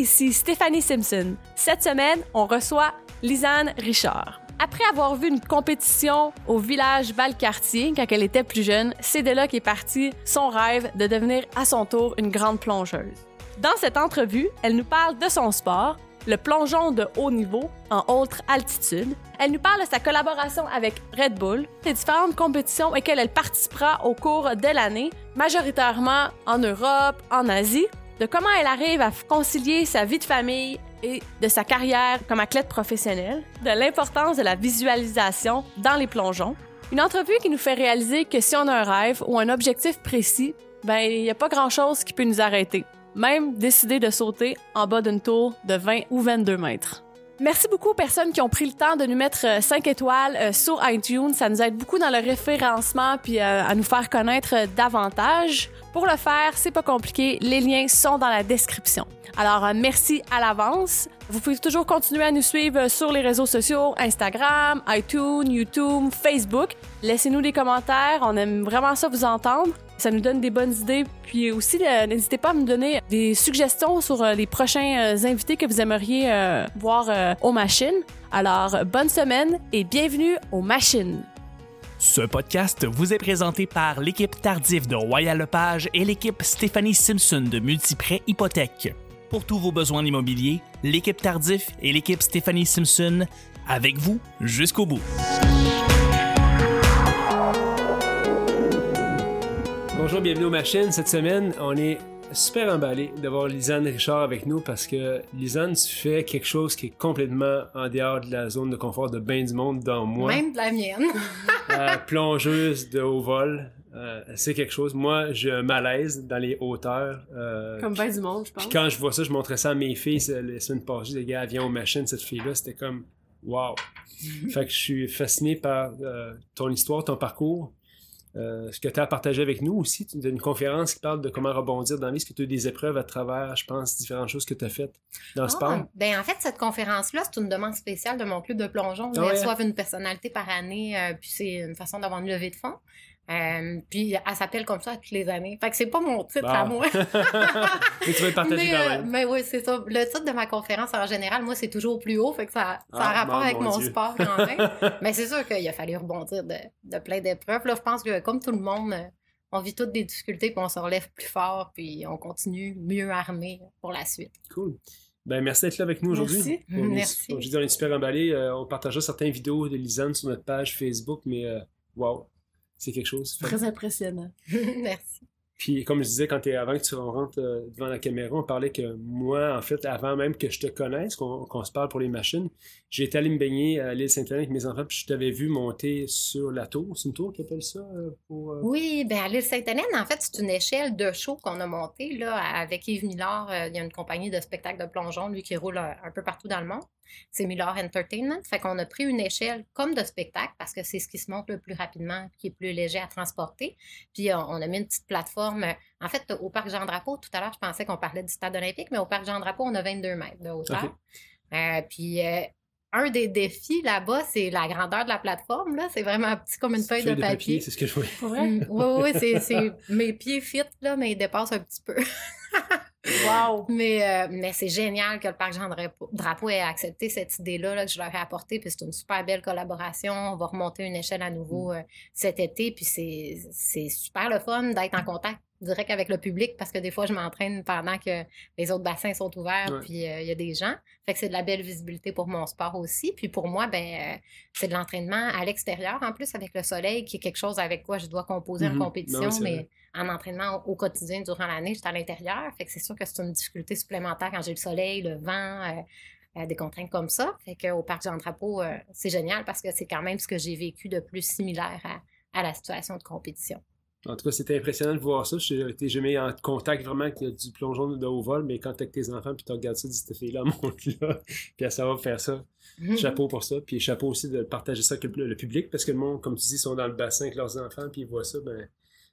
ici Stéphanie Simpson. Cette semaine, on reçoit Lisanne Richard. Après avoir vu une compétition au village Valcartier quand elle était plus jeune, c'est de là qu'est parti son rêve de devenir à son tour une grande plongeuse. Dans cette entrevue, elle nous parle de son sport, le plongeon de haut niveau en haute altitude. Elle nous parle de sa collaboration avec Red Bull, des différentes compétitions auxquelles elle participera au cours de l'année, majoritairement en Europe, en Asie, de comment elle arrive à concilier sa vie de famille et de sa carrière comme athlète professionnelle, de l'importance de la visualisation dans les plongeons. Une entrevue qui nous fait réaliser que si on a un rêve ou un objectif précis, ben il n'y a pas grand-chose qui peut nous arrêter même décider de sauter en bas d'une tour de 20 ou 22 mètres. Merci beaucoup aux personnes qui ont pris le temps de nous mettre 5 euh, étoiles euh, sur iTunes. Ça nous aide beaucoup dans le référencement puis euh, à nous faire connaître davantage. Pour le faire, c'est pas compliqué. Les liens sont dans la description. Alors, merci à l'avance. Vous pouvez toujours continuer à nous suivre sur les réseaux sociaux, Instagram, iTunes, YouTube, Facebook. Laissez-nous des commentaires. On aime vraiment ça vous entendre. Ça nous donne des bonnes idées. Puis aussi, euh, n'hésitez pas à me donner des suggestions sur euh, les prochains euh, invités que vous aimeriez voir aux machines. Alors, bonne semaine et bienvenue aux machines. Ce podcast vous est présenté par l'équipe Tardif de Royal Lepage et l'équipe Stéphanie Simpson de Multiprêt Hypothèque. Pour tous vos besoins immobiliers, l'équipe Tardif et l'équipe Stéphanie Simpson avec vous jusqu'au bout. Bonjour, bienvenue aux machines. Cette semaine, on est super emballé d'avoir Lisanne Richard avec nous parce que Lisanne, tu fais quelque chose qui est complètement en dehors de la zone de confort de bain du monde dans moi. Même de la mienne. Euh, plongeuse de haut vol. Euh, c'est quelque chose. Moi, j'ai un malaise dans les hauteurs. Euh, comme bain du monde, je pense. Puis quand je vois ça, je montrais ça à mes filles la semaine passée. Les gars, viens aux machines, cette fille-là. C'était comme, wow. fait que je suis fasciné par ton histoire, ton parcours. Euh, ce que tu as partagé avec nous aussi, tu une conférence qui parle de comment rebondir dans la vie. Est-ce que tu as eu des épreuves à travers, je pense, différentes choses que tu as faites dans le ah, sport? Ben, en fait, cette conférence-là, c'est une demande spéciale de mon club de plongeon. Ils ah reçoivent une personnalité par année, euh, puis c'est une façon d'avoir une levée de fonds. Euh, puis elle s'appelle comme ça toutes les années. Fait que c'est pas mon titre à moi. mais tu veux partager quand même. mais oui, c'est ça. Le titre de ma conférence en général, moi, c'est toujours plus haut. Fait que ça, ça a ah, rapport avec mon sport quand même. mais c'est sûr qu'il a fallu rebondir de, de plein d'épreuves. Là, je pense que comme tout le monde, on vit toutes des difficultés, puis on se relève plus fort, puis on continue mieux armé pour la suite. Cool. Ben, merci d'être là avec nous aujourd'hui. Merci. merci. je dis, on est super emballés. Euh, on partagera certaines vidéos de Lisanne sur notre page Facebook, mais euh, wow, c'est quelque chose. Très impressionnant. Merci. Puis, comme je disais, quand es, avant que tu rentres euh, devant la caméra, on parlait que moi, en fait, avant même que je te connaisse, qu'on se parle pour les machines, j'étais allé me baigner à l'île Sainte-Hélène avec mes enfants, puis je t'avais vu monter sur la tour. C'est une tour qui appelle ça euh, pour. Euh? Oui, bien, à l'île Sainte-Hélène, en fait, c'est une échelle de show qu'on a montée là, avec Yves Millard. il y a une compagnie de spectacles de plongeon, lui, qui roule un peu partout dans le monde c'est Miller Entertainment. Fait qu'on a pris une échelle comme de spectacle parce que c'est ce qui se monte le plus rapidement, qui est plus léger à transporter. Puis on, a mis une petite plateforme. En fait, au Parc Jean-Drapeau, tout à l'heure, je pensais qu'on parlait du stade olympique, mais au Parc Jean-Drapeau, on a 22 mètres de hauteur. Euh, puis euh, un des défis là-bas, c'est la grandeur de la plateforme. Là. C'est vraiment petit comme une feuille, de, papier. c'est ce que je voulais. oui, oui, c'est, mes pieds fit, là, mais ils dépassent un petit peu. Wow! Mais, euh, mais c'est génial que le Parc Jean-Drapeau ait accepté cette idée-là que je leur ai apportée. Puis c'est une super belle collaboration. On va remonter une échelle à nouveau mm. euh, cet été. Puis c'est super le fun d'être en contact direct avec le public parce que des fois, je m'entraîne pendant que les autres bassins sont ouverts, puis euh, il y a des gens. Fait que c'est de la belle visibilité pour mon sport aussi. Puis pour moi, ben c'est de l'entraînement à l'extérieur en plus avec le soleil, qui est quelque chose avec quoi je dois composer en mm-hmm. compétition, mais en entraînement au quotidien durant l'année, j'étais à l'intérieur. Fait que c'est sûr que c'est une difficulté supplémentaire quand j'ai le soleil, le vent, euh, euh, des contraintes comme ça. Fait qu'au Parc Jean-Drapeau, euh, c'est génial parce que c'est quand même ce que j'ai vécu de plus similaire à, la situation de compétition. En tout cas, c'était impressionnant de voir ça. Je n'étais jamais en contact vraiment avec du plongeon de haut vol, mais quand tu avec tes enfants, puis tu regardes ça, tu dis, cette fille-là monte là, puis ça va faire ça. Mhm. Chapeau pour ça. Puis chapeau aussi de partager ça avec le, public, parce que le monde, comme tu dis, sont dans le bassin avec leurs enfants, puis ils voient ça, ben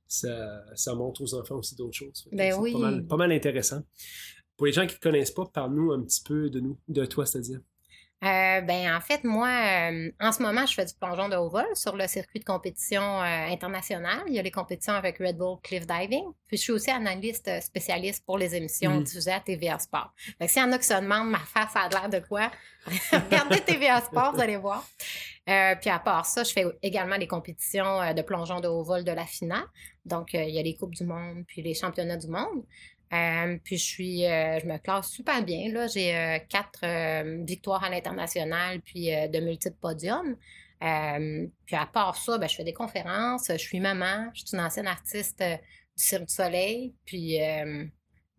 ça, ça montre aux enfants aussi d'autres choses. Ben oui. Pas mal, pas mal, intéressant. Pour les gens qui ne connaissent pas, parle-nous un petit peu de nous, de toi, c'est-à-dire. Euh, ben, en fait, moi, euh, en ce moment, je fais du plongeon de haut vol sur le circuit de compétition euh, international. Il y a les compétitions avec Red Bull Cliff Diving. Puis, je suis aussi analyste spécialiste pour les émissions Mhm. diffusées à TVA Sport. Fait que s'il y en a qui se demandent ma face a l'air de quoi, regardez TVA Sport, vous allez voir. Euh, puis, à part ça, je fais également les compétitions euh, de plongeon de haut vol de la FINA. Donc, euh, il y a les Coupes du Monde, puis les Championnats du Monde. Euh, puis je suis, euh, je me classe super bien. Là, j'ai euh, quatre victoires à l'international, puis de multiples podiums. Puis à part ça, ben, je fais des conférences. Je suis maman. Je suis une ancienne artiste du Cirque du Soleil. Puis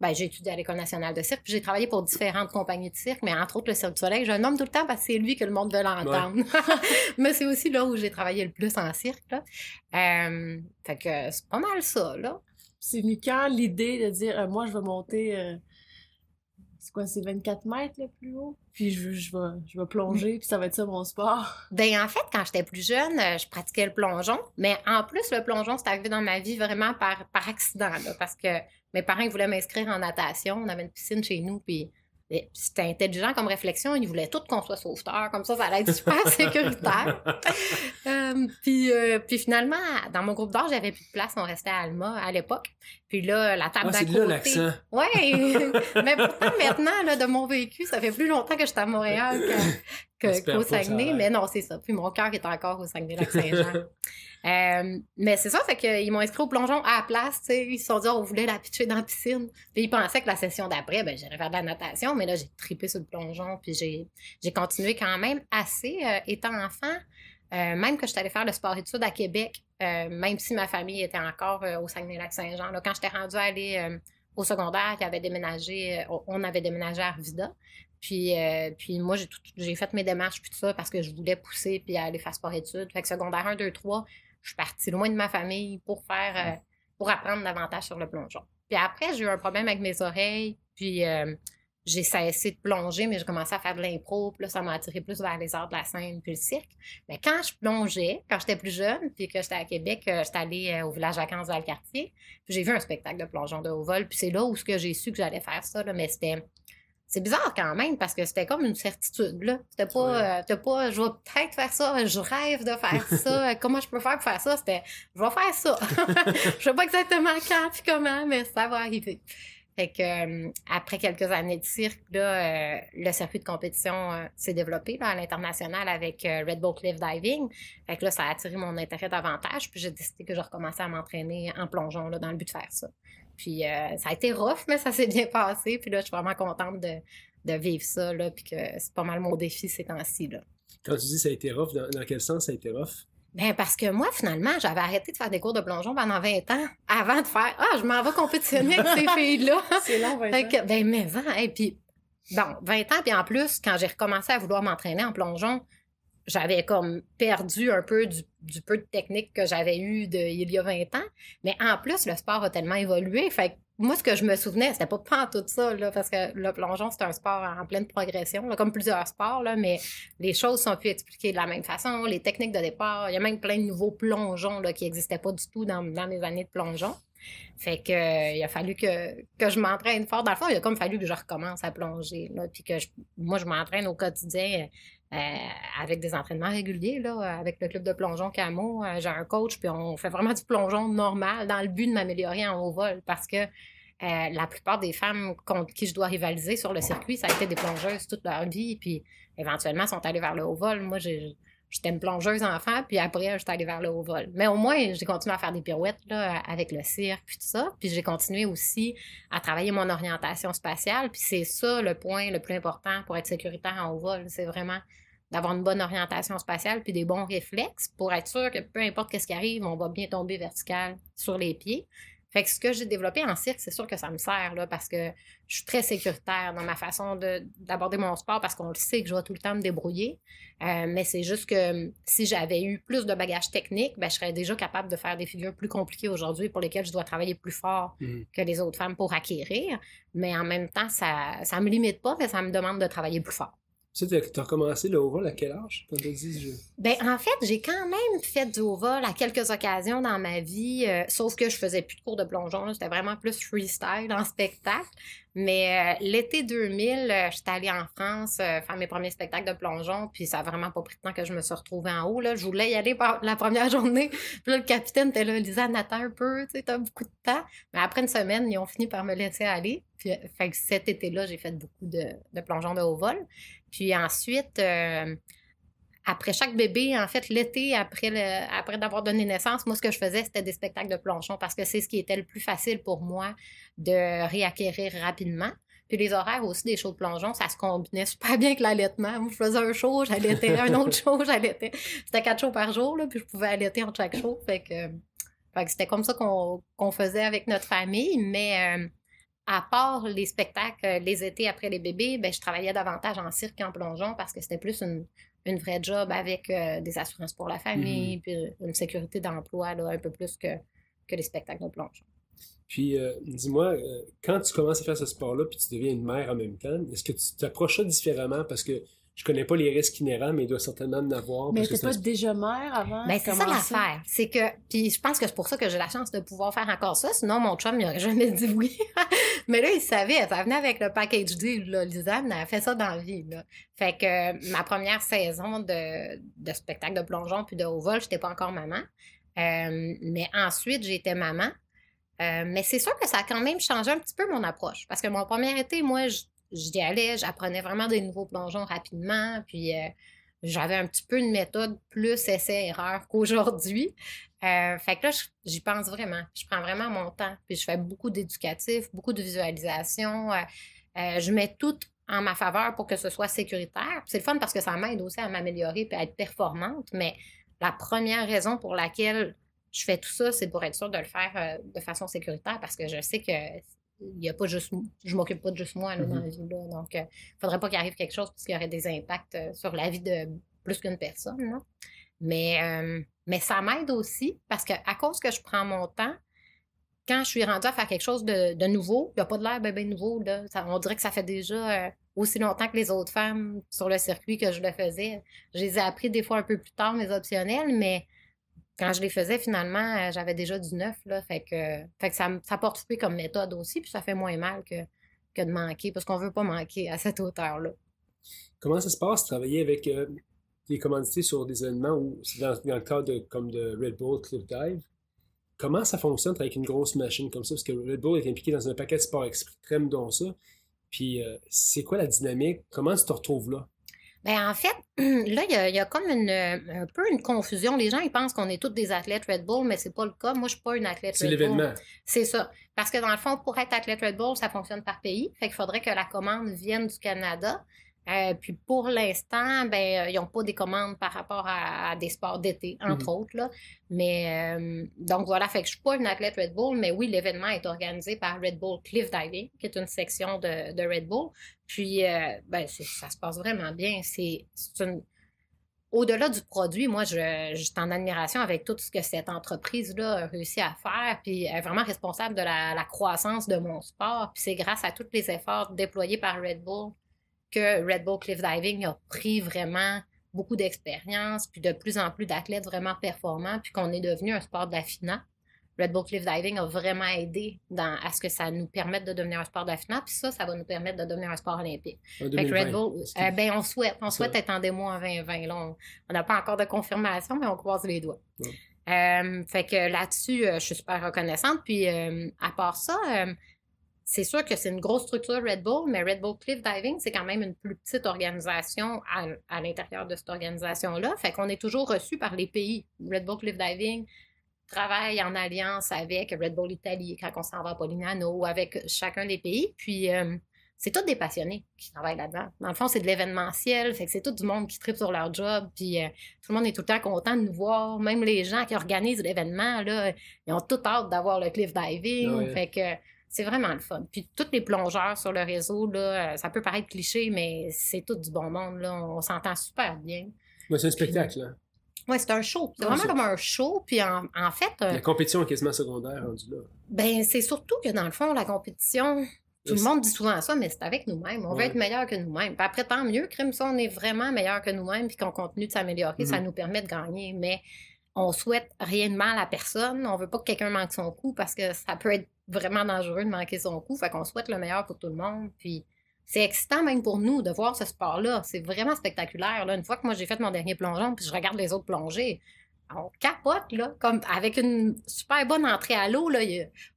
ben, j'ai étudié à l'École nationale de cirque. Puis j'ai travaillé pour différentes compagnies de cirque, mais entre autres le Cirque du Soleil. Je le nomme tout le temps parce que c'est lui que le monde veut l'entendre. mais c'est aussi là où j'ai travaillé le plus en cirque. Là. Fait que c'est pas mal ça, là. C'est venu quand l'idée de dire, euh, moi, je vais monter, euh, c'est quoi, c'est 24 mètres le plus haut? Puis je, je, vais, je vais plonger, puis ça va être ça mon sport. Ben, en fait, quand j'étais plus jeune, euh, je pratiquais le plongeon. Mais en plus, le plongeon, c'est arrivé dans ma vie vraiment par, par accident, parce que mes parents ils voulaient m'inscrire en natation. On avait une piscine chez nous, puis c'était intelligent comme réflexion. Ils voulaient tout qu'on soit sauveteur, comme ça, ça allait être super sécuritaire. Euh, puis, euh, puis finalement, dans mon groupe d'âge, j'avais plus de place. On restait à Alma à l'époque. Puis là, la table Ah, d'à côté. l'accent. Oui, mais pourtant, maintenant, là, de mon vécu, ça fait plus longtemps que je suis à Montréal qu'au Saguenay. Mais non, c'est ça. Puis mon cœur est encore au Saguenay-Lac-Saint-Jean. Euh, mais c'est ça, fait qu'ils m'ont inscrit au plongeon à la place. Ils se sont dit, on voulait la pitcher dans la piscine. Puis ils pensaient que la session d'après, ben, j'irais faire de la natation. Mais là, j'ai tripé sur le plongeon. Puis j'ai, continué quand même assez, euh, étant enfant. Euh, même que j'étais allée faire le sport-études à Québec, même si ma famille était encore au Saguenay-Lac-Saint-Jean. Quand j'étais rendue à aller au secondaire, qui avait déménagé, on avait déménagé à Arvida. Puis, puis moi, j'ai fait mes démarches puis tout ça parce que je voulais pousser puis aller faire sport-études. Fait que secondaire 1, 2, 3, je suis partie loin de ma famille pour faire, euh, pour apprendre davantage sur le plongeon. Puis après, j'ai eu un problème avec mes oreilles, puis euh, j'ai cessé de plonger, mais j'ai commencé à faire de l'impro, puis là, ça m'a attiré plus vers les arts de la scène puis le cirque. Mais quand je plongeais, quand j'étais plus jeune, puis que j'étais à Québec, euh, j'étais allée au village vacances dans le quartier, puis j'ai vu un spectacle de plongeon de haut vol, puis c'est là où ce que j'ai su que j'allais faire ça, là, mais c'était... C'est bizarre quand même parce que c'était comme une certitude là. C'était pas, Ouais. euh, pas, je vais peut-être faire ça, je rêve de faire ça. Comment je peux faire pour faire ça? C'était, je vais faire ça. je sais pas exactement quand puis comment, mais ça va arriver. Fait que euh, après quelques années de cirque, là, euh, le circuit de compétition s'est développé là, à l'international avec Red Bull Cliff Diving. Fait que là, ça a attiré mon intérêt davantage. Puis j'ai décidé que je recommençais à m'entraîner en plongeon là, dans le but de faire ça. Puis euh, ça a été rough, mais ça s'est bien passé. Puis là, je suis vraiment contente de, de vivre ça, là, puis que c'est pas mal mon défi ces temps-ci. Là. Quand tu dis ça a été rough, dans, dans quel sens ça a été rough? Ben parce que moi, finalement, j'avais arrêté de faire des cours de plongeon pendant 20 ans avant de faire Ah, je m'en vais compétitionner avec ces filles-là. C'est long, Vincent. Fait que, ben, mais 20, et puis, bon, 20 ans, puis en plus, quand j'ai recommencé à vouloir m'entraîner en plongeon, j'avais comme perdu un peu du, peu de technique que j'avais eu il y a 20 ans. Mais en plus, le sport a tellement évolué. Fait que moi, ce que je me souvenais, c'était pas pas tout ça, là, parce que le plongeon, c'est un sport en pleine progression, là, comme plusieurs sports, là, mais les choses sont plus expliquées de la même façon, les techniques de départ, il y a même plein de nouveaux plongeons là, qui n'existaient pas du tout dans, dans mes années de plongeon. Fait que euh, il a fallu que, que je m'entraîne fort. Dans le fond, il a comme fallu que je recommence à plonger. Là, puis que moi, je m'entraîne au quotidien avec des entraînements réguliers, là, avec le club de plongeon Camo. Euh, J'ai un coach, puis on fait vraiment du plongeon normal dans le but de m'améliorer en haut vol parce que euh, la plupart des femmes contre qui je dois rivaliser sur le circuit, ça a été des plongeuses toute leur vie, puis éventuellement sont allées vers le haut vol. Moi, j'ai J'étais une plongeuse enfant, puis après, j'étais allée vers le haut vol. Mais au moins, j'ai continué à faire des pirouettes là, avec le cirque, puis tout ça. Puis j'ai continué aussi à travailler mon orientation spatiale. Puis c'est ça le point le plus important pour être sécuritaire en haut vol. C'est vraiment d'avoir une bonne orientation spatiale puis des bons réflexes pour être sûr que peu importe ce qui arrive, on va bien tomber vertical sur les pieds. Fait que ce que j'ai développé en cirque, c'est sûr que ça me sert là, parce que je suis très sécuritaire dans ma façon de- d'aborder mon sport parce qu'on le sait que je vais tout le temps me débrouiller. Euh, mais c'est juste que hum, si j'avais eu plus de bagages techniques, ben, je serais déjà capable de faire des figures plus compliquées aujourd'hui pour lesquelles je dois travailler plus fort Mhm. que les autres femmes pour acquérir. Mais en même temps, ça ne me limite pas, mais ça me demande de travailler plus fort. Tu sais, t'as- t'as recommencé le vol à quel âge? Quand. Ben, en fait, j'ai quand même fait du vol à quelques occasions dans ma vie, euh, sauf que je faisais plus de cours de plongeon. C'était vraiment plus freestyle en spectacle. Mais euh, l'été 2000, euh, j'étais allée en France euh, faire mes premiers spectacles de plongeon, puis ça a vraiment pas pris de temps que je me suis retrouvée en haut. Là. Je voulais y aller par la première journée. Puis là, le capitaine était là, Lisa, attends un peu, tu sais, beaucoup de temps. Mais après une semaine, ils ont fini par me laisser aller. Puis fait que cet été-là, j'ai fait beaucoup de, de plongeons de haut vol. Puis ensuite, après chaque bébé, en fait, l'été, après, le, après d'avoir donné naissance, moi, ce que je faisais, c'était des spectacles de plongeon parce que c'est ce qui était le plus facile pour moi de réacquérir rapidement. Puis les horaires aussi des shows de plongeon, ça se combinait super bien avec l'allaitement. Moi, je faisais un show, j'allaitais, un autre show, j'allaitais. C'était quatre shows par jour, là, puis je pouvais allaiter entre chaque show. Fait que, fait que c'était comme ça qu'on, qu'on faisait avec notre famille. Mais euh, à part les spectacles, les étés après les bébés, ben, je travaillais davantage en cirque qu'en plongeon parce que c'était plus une, une vraie job avec euh, des assurances pour la famille, Mhm. puis une sécurité d'emploi un peu plus que, que les spectacles de plongeon. Puis, euh, dis-moi, euh, quand tu commences à faire ce sport-là, puis tu deviens une mère en même temps, est-ce que tu t'approches ça différemment? Parce que je connais pas les risques inhérents, mais il doit certainement en avoir. Mais t'es pas un- déjà mère avant? Ben, c'est ça l'affaire. C'est que, puis je pense que c'est pour ça que j'ai la chance de pouvoir faire encore ça. Sinon, mon chum, il aurait jamais dit oui. Mais là, il savait. Ça venait avec le package deal, là. Lisanne, elle a fait ça dans la vie, là. Fait que euh, ma première saison de, de spectacle de plongeon puis de haut vol, j'étais pas encore maman. Euh, mais ensuite, j'étais maman. Euh, mais c'est sûr que ça a quand même changé un petit peu mon approche. Parce que mon premier été, moi, je- j'y allais, j'apprenais vraiment des nouveaux plongeons rapidement. Puis euh, j'avais un petit peu une méthode plus essai-erreur qu'aujourd'hui. Euh, fait que là, j'y pense vraiment. Je prends vraiment mon temps. Puis je fais beaucoup d'éducatif, beaucoup de visualisation. Euh, euh, je mets tout en ma faveur pour que ce soit sécuritaire. C'est le fun parce que ça m'aide aussi à m'améliorer et à être performante. Mais la première raison pour laquelle je fais tout ça, c'est pour être sûre de le faire de façon sécuritaire parce que je sais que il y a pas juste je m'occupe pas de juste moi là, dans la vie là. donc il faudrait pas qu'il arrive quelque chose parce qu'il y aurait des impacts euh, sur la vie de plus qu'une personne là. mais euh, mais ça m'aide aussi parce que à cause que je prends mon temps quand je suis rendue à faire quelque chose de, de nouveau, il n'y a pas de l'air bien, bien nouveau. Là. Ça- on dirait que ça fait déjà euh, aussi longtemps que les autres femmes sur le circuit que je le faisais. Je les ai appris des fois un peu plus tard, mes optionnels, mais quand je les faisais, finalement, euh, j'avais déjà du neuf. Là, fait que, fait que ça, ça porte fruit comme méthode aussi, puis ça fait moins mal que, que de manquer, parce qu'on veut pas manquer à cette hauteur-là. Comment ça se passe, travailler avec euh, des commandités sur des événements ou dans le cadre de, comme de Red Bull Cliff Dive? Comment ça fonctionne avec une grosse machine comme ça? Parce que Red Bull est impliqué dans un paquet de sports extrêmes dont ça. Puis, euh, c'est quoi la dynamique? Comment tu te retrouves là? Ben, en fait, là, il y a, il y a comme une, un peu une confusion. Les gens, ils pensent qu'on est tous des athlètes Red Bull, mais c'est pas le cas. Moi, je suis pas une athlète C'est Red Bull. l'événement. C'est ça. Parce que dans le fond, pour être athlète Red Bull, ça fonctionne par pays. Fait qu'il faudrait que la commande vienne du Canada. Euh, puis pour l'instant, ben, euh, ils n'ont pas des commandes par rapport à, à des sports d'été, entre Mhm. autres. Là. Mais euh, donc voilà, fait que je suis pas une athlète Red Bull, mais oui, l'événement est organisé par Red Bull Cliff Diving, qui est une section de, de Red Bull. Puis euh, ben, ça se passe vraiment bien. C'est c'est une au-delà du produit, moi, je, je suis en admiration avec tout ce que cette entreprise-là a réussi à faire, puis elle est vraiment responsable de la, la croissance de mon sport. Puis c'est grâce à tous les efforts déployés par Red Bull que Red Bull Cliff Diving a pris vraiment beaucoup d'expérience, puis de plus en plus d'athlètes vraiment performants, puis qu'on est devenu un sport d'affinat. Red Bull Cliff Diving a vraiment aidé dans, à ce que ça nous permette de devenir un sport d'affinat, puis ça, ça va nous permettre de devenir un sport olympique. Fait que 2020. Red Bull, euh, ben, on souhaite. On souhaite être en démo en 2020. là. on n'a pas encore de confirmation, mais on croise les doigts. Ouais. Euh, fait que là-dessus, euh, je suis super reconnaissante. Puis, à part ça, c'est sûr que c'est une grosse structure Red Bull, mais Red Bull Cliff Diving, c'est quand même une plus petite organisation à, à l'intérieur de cette organisation-là. Fait qu'on est toujours reçu par les pays. Red Bull Cliff Diving travaille en alliance avec Red Bull Italie quand on s'en va à Polignano ou avec chacun des pays. Puis, euh, c'est tous des passionnés qui travaillent là-dedans. Dans le fond, c'est de l'événementiel, fait que c'est tout du monde qui tripe sur leur job, puis euh, tout le monde est tout le temps content de nous voir. Même les gens qui organisent l'événement, là, ils ont tout hâte d'avoir le cliff diving, ouais. fait que c'est vraiment le fun. Puis tous les plongeurs sur le réseau, là, euh, ça peut paraître cliché, mais c'est tout du bon monde, là. On s'entend super bien. Ouais, c'est un spectacle. Là. Ouais, c'est un show. C'est Ah, vraiment comme un show, puis en, en fait... euh, La compétition est quasiment secondaire rendue là. ben, c'est surtout que dans le fond, la compétition, tout le monde dit souvent ça, mais c'est avec nous-mêmes. On veut être meilleur que nous-mêmes. Puis après, tant mieux, crime, ça, on est vraiment meilleur que nous-mêmes, puis qu'on continue de s'améliorer, ça Mhm. nous permet de gagner. Mais on souhaite rien de mal à personne. On veut pas que quelqu'un manque son coup parce que ça peut être vraiment dangereux de manquer son coup. Fait qu'on souhaite le meilleur pour tout le monde. Puis c'est excitant même pour nous de voir ce sport-là. C'est vraiment spectaculaire. Là. Une fois que moi j'ai fait mon dernier plongeon, puis je regarde les autres plonger, on capote, là. Comme avec une super bonne entrée à l'eau, là.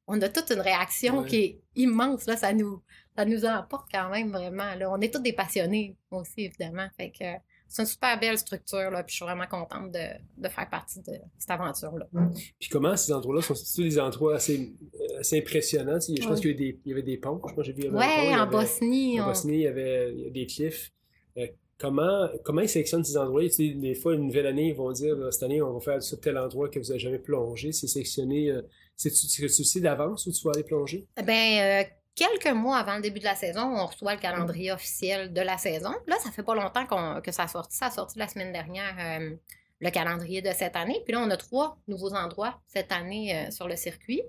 on a toute une réaction Ouais. qui est immense, là. Ça nous, ça nous emporte quand même vraiment, là. On est tous des passionnés aussi, évidemment. Fait que c'est une super belle structure, là. Puis je suis vraiment contente de, de faire partie de cette aventure-là. Puis comment ces endroits-là sont c'est des endroits assez, euh, assez impressionnants? tu Je pense qu'il y, avait des- il y avait des ponts. Je pense que j'ai vu y en avait- Bosnie. En on- Bosnie, il y avait des cliffs. Euh, comment, comment ils sélectionnent ces endroits? Tu sais, des fois, une nouvelle année, ils vont dire euh, cette année, on va faire sur tel endroit que vous n'avez jamais plongé. C'est sélectionné. euh, C'est-tu c'est-tu sais d'avance où tu vas aller plonger? Ben, euh, quelques mois avant le début de la saison, on reçoit le calendrier officiel de la saison. Là, ça fait pas longtemps qu'on- que ça a sorti. Ça a sorti la semaine dernière, euh, le calendrier de cette année. Puis là, on a trois nouveaux endroits cette année euh, sur le circuit.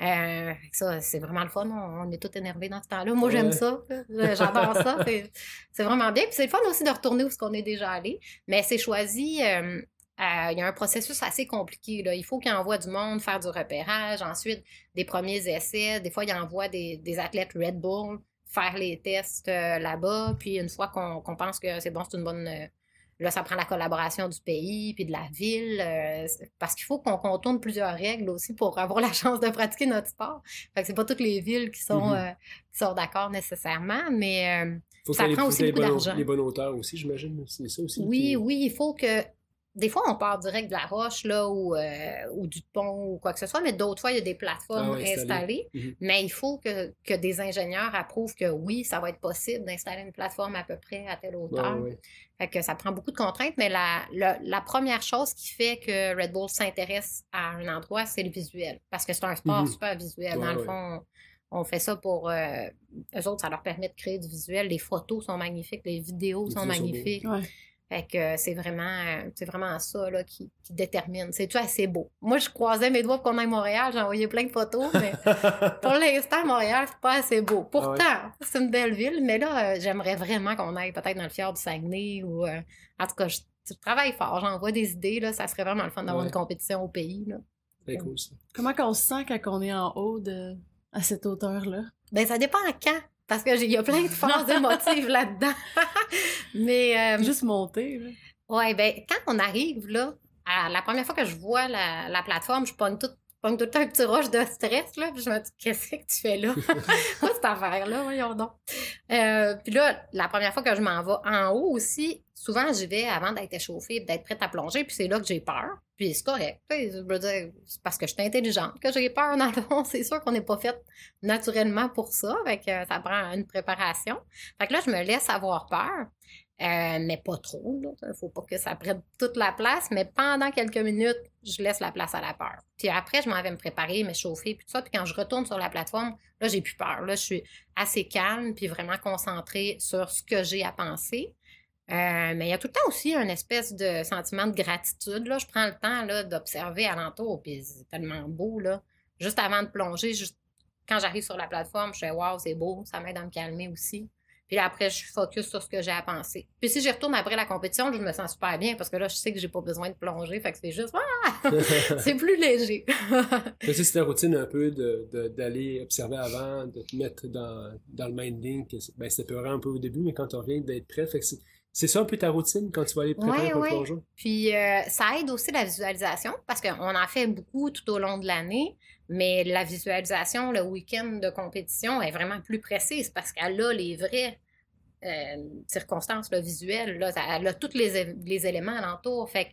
Euh, ça, c'est vraiment le fun. On, on est tous énervés dans ce temps-là. Moi, j'aime ça. J'adore ça. C'est- C'est vraiment bien. Puis c'est le fun aussi de retourner où ce qu'on est déjà allé. Mais c'est choisi. Euh, il y a un processus assez compliqué. Là. Il faut qu'il envoie du monde faire du repérage, ensuite des premiers essais. Des fois, il envoie des, des athlètes Red Bull faire les tests euh, là-bas. Puis une fois qu'on pense que c'est bon, c'est une bonne. euh, là, ça prend la collaboration du pays puis de la ville. euh, parce qu'il faut qu'on contourne plusieurs règles aussi pour avoir la chance de pratiquer notre sport. Fait que c'est pas toutes les villes qui sont, euh, qui sont d'accord nécessairement, mais. euh, Faut Ça prend tu aussi les beaucoup bonnes- d'argent. Les bonnes hauteurs aussi, j'imagine. C'est ça aussi. Oui, qui- oui, il faut que. Des fois, on part direct de la roche là, ou, euh, ou du pont ou quoi que ce soit, mais d'autres fois, il y a des plateformes Ah ouais, installées. installées. Mhm. Mais il faut que, que des ingénieurs approuvent que oui, ça va être possible d'installer une plateforme à peu près à telle hauteur. ouais. Fait que ça prend beaucoup de contraintes, mais la, la, la première chose qui fait que Red Bull s'intéresse à un endroit, c'est le visuel. Parce que c'est un sport Mhm. super visuel. Ouais, Dans le ouais. fond, on fait ça pour. Euh, eux autres, ça leur permet de créer du visuel. Les photos sont magnifiques, les vidéos Les sont vidéos magnifiques. Fait que euh, c'est vraiment, euh, c'est vraiment ça là, qui, qui détermine. C'est-tu assez beau? Moi, je croisais mes doigts pour qu'on aille à Montréal. J'ai envoyé plein de photos, mais pour l'instant, Montréal, c'est pas assez beau. Pourtant, Ah c'est une belle ville, mais là, euh, j'aimerais vraiment qu'on aille peut-être dans le fjord du Saguenay ou. euh, en tout cas, je, je travaille fort, j'envoie des idées. Là, ça serait vraiment le fun d'avoir Ouais. une compétition au pays. Là. C'est cool, ça. Comment qu'on se sent quand on est en haut de... à cette hauteur-là? Ben, ça dépend à quand. Parce qu'il y a plein de phases émotives là-dedans. mais. euh, Juste monter, là. Ouais, ben, quand on arrive, là, à la première fois que je vois la, la plateforme, je pogne tout, pogne tout le temps un petit rush de stress, là, puis je me dis, qu'est-ce que tu fais là? Quoi cette affaire-là? Voyons donc. Euh, puis là, la première fois que je m'en vais en haut aussi, souvent, j'y vais avant d'être échauffée, d'être prête à plonger, puis c'est là que j'ai peur. Puis c'est correct. Je veux dire, c'est parce que je suis intelligente que j'ai peur, dans le fond. C'est sûr qu'on n'est pas fait naturellement pour ça, fait que ça prend une préparation. Fait que là, je me laisse avoir peur. Euh, mais pas trop. Il faut pas que ça prenne toute la place. Mais pendant quelques minutes, je laisse la place à la peur. Puis après, je m'en vais me préparer, me chauffer, puis tout ça. Puis quand je retourne sur la plateforme, là, j'ai plus peur. Là, je suis assez calme, puis vraiment concentrée sur ce que j'ai à penser. Euh, mais il y a tout le temps aussi un espèce de sentiment de gratitude. Là. Je prends le temps d'observer alentour, puis c'est tellement beau. Là. Juste avant de plonger, juste quand j'arrive sur la plateforme, je fais Waouh, c'est beau, ça m'aide à me calmer aussi. Puis là, après, je suis focus sur ce que j'ai à penser. Puis si j'y retourne après la compétition, je me sens super bien parce que là, je sais que j'ai pas besoin de plonger. Fait que c'est juste, ah! c'est plus léger. C'est ta routine un peu de- de- d'aller observer avant, de te mettre dans, dans le minding. Ben, c'était peurant un peu au début, mais quand tu reviens, d'être prêt. Fait que c'est- ça un peu ta routine quand tu vas aller préparer Ouais, pour ouais. le plongeon? Puis euh, ça aide aussi la visualisation parce qu'on en fait beaucoup tout au long de l'année, mais la visualisation, le week-end de compétition est vraiment plus précise parce qu'elle a les vraies euh, circonstances là, visuelles. Là, elle a tous les, les éléments alentour. Fait que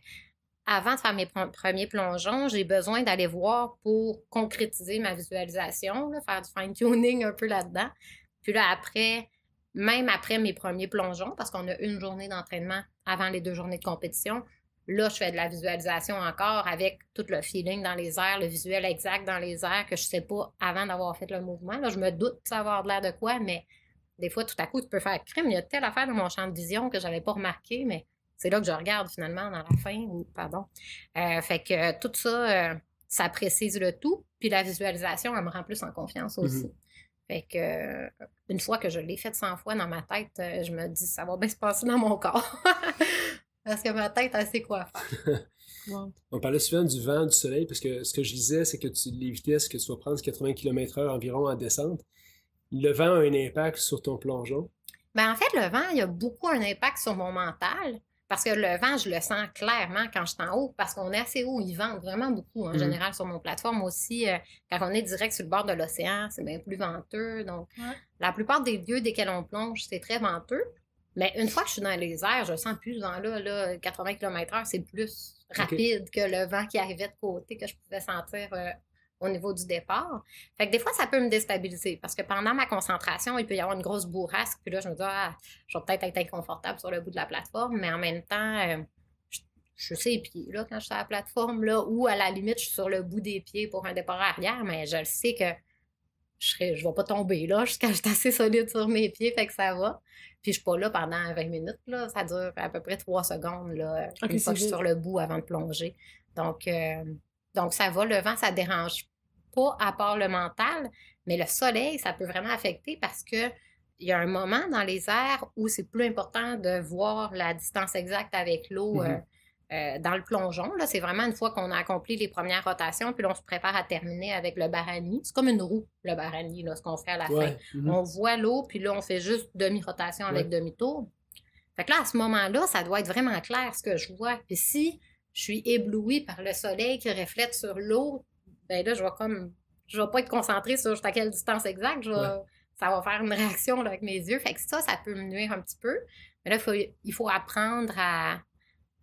avant de faire mes pr- premiers plongeons, j'ai besoin d'aller voir pour concrétiser ma visualisation, là, faire du fine-tuning un peu là-dedans. Puis là, après, même après mes premiers plongeons, parce qu'on a une journée d'entraînement avant les deux journées de compétition, là, je fais de la visualisation encore avec tout le feeling dans les airs, le visuel exact dans les airs que je sais pas avant d'avoir fait le mouvement. Là, je me doute de savoir de l'air de quoi, mais des fois, tout à coup, tu peux faire crime. Il y a telle affaire dans mon champ de vision que j'avais pas remarqué, mais c'est là que je regarde finalement dans la fin, ou pardon. Euh, fait que euh, tout ça, euh, ça précise le tout. Puis la visualisation, elle me rend plus en confiance aussi. Mhm. Fait que euh, une fois que je l'ai faite 100 fois dans ma tête, euh, je me dis ça va bien se passer dans mon corps. Parce que ma tête, elle sait quoi faire. On parlait souvent du vent, du soleil, parce que ce que je disais, c'est que tu, les vitesses que tu vas prendre, c'est 80 km/h environ en descente. Le vent a un impact sur ton plongeon? Ben, en fait, le vent, il a beaucoup un impact sur mon mental. Parce que le vent, je le sens clairement quand je suis en haut, parce qu'on est assez haut, il vente vraiment beaucoup en Mhm. général sur mon plateforme aussi. euh, quand on est direct sur le bord de l'océan, c'est bien plus venteux. Donc, la plupart des lieux desquels on plonge, c'est très venteux. Mais une fois que je suis dans les airs, je sens plus ce vent-là. Là, 80 km/h, c'est plus rapide que le vent qui arrivait de côté que je pouvais sentir euh, au niveau du départ. Fait que des fois, ça peut me déstabiliser parce que pendant ma concentration, il peut y avoir une grosse bourrasque. Puis là, je me dis, ah, je vais peut-être être inconfortable sur le bout de la plateforme, mais en même temps, euh, je, je les pieds là, quand je suis à la plateforme, là, ou à la limite, je suis sur le bout des pieds pour un départ arrière, mais je le sais que je ne je vais pas tomber là jusqu'à je suis assez solide sur mes pieds, fait que ça va. Puis je suis pas là pendant 20 minutes, là. ça dure à peu près 3 secondes là, une fois que je suis sur le bout avant de plonger. Donc, euh, donc ça va, le vent, ça dérange pas à part le mental, mais le soleil, ça peut vraiment affecter parce que il y a un moment dans les airs où c'est plus important de voir la distance exacte avec l'eau Mhm. euh, euh, dans le plongeon. Là, c'est vraiment une fois qu'on a accompli les premières rotations, puis là, on se prépare à terminer avec le barani. C'est comme une roue, le barani, là, ce qu'on fait à la fin. Mhm. On voit l'eau, puis là, on fait juste demi-rotation avec demi-tour. Fait que là, à ce moment-là, ça doit être vraiment clair ce que je vois. Puis si je suis éblouie par le soleil qui reflète sur l'eau, ben là, je vais comme. Je vais pas être concentrée sur jusqu'à quelle distance exacte. Je vais- Ouais. Ça va faire une réaction là, avec mes yeux. Fait que ça, ça peut me nuire un petit peu. Mais là, il faut, il faut apprendre à,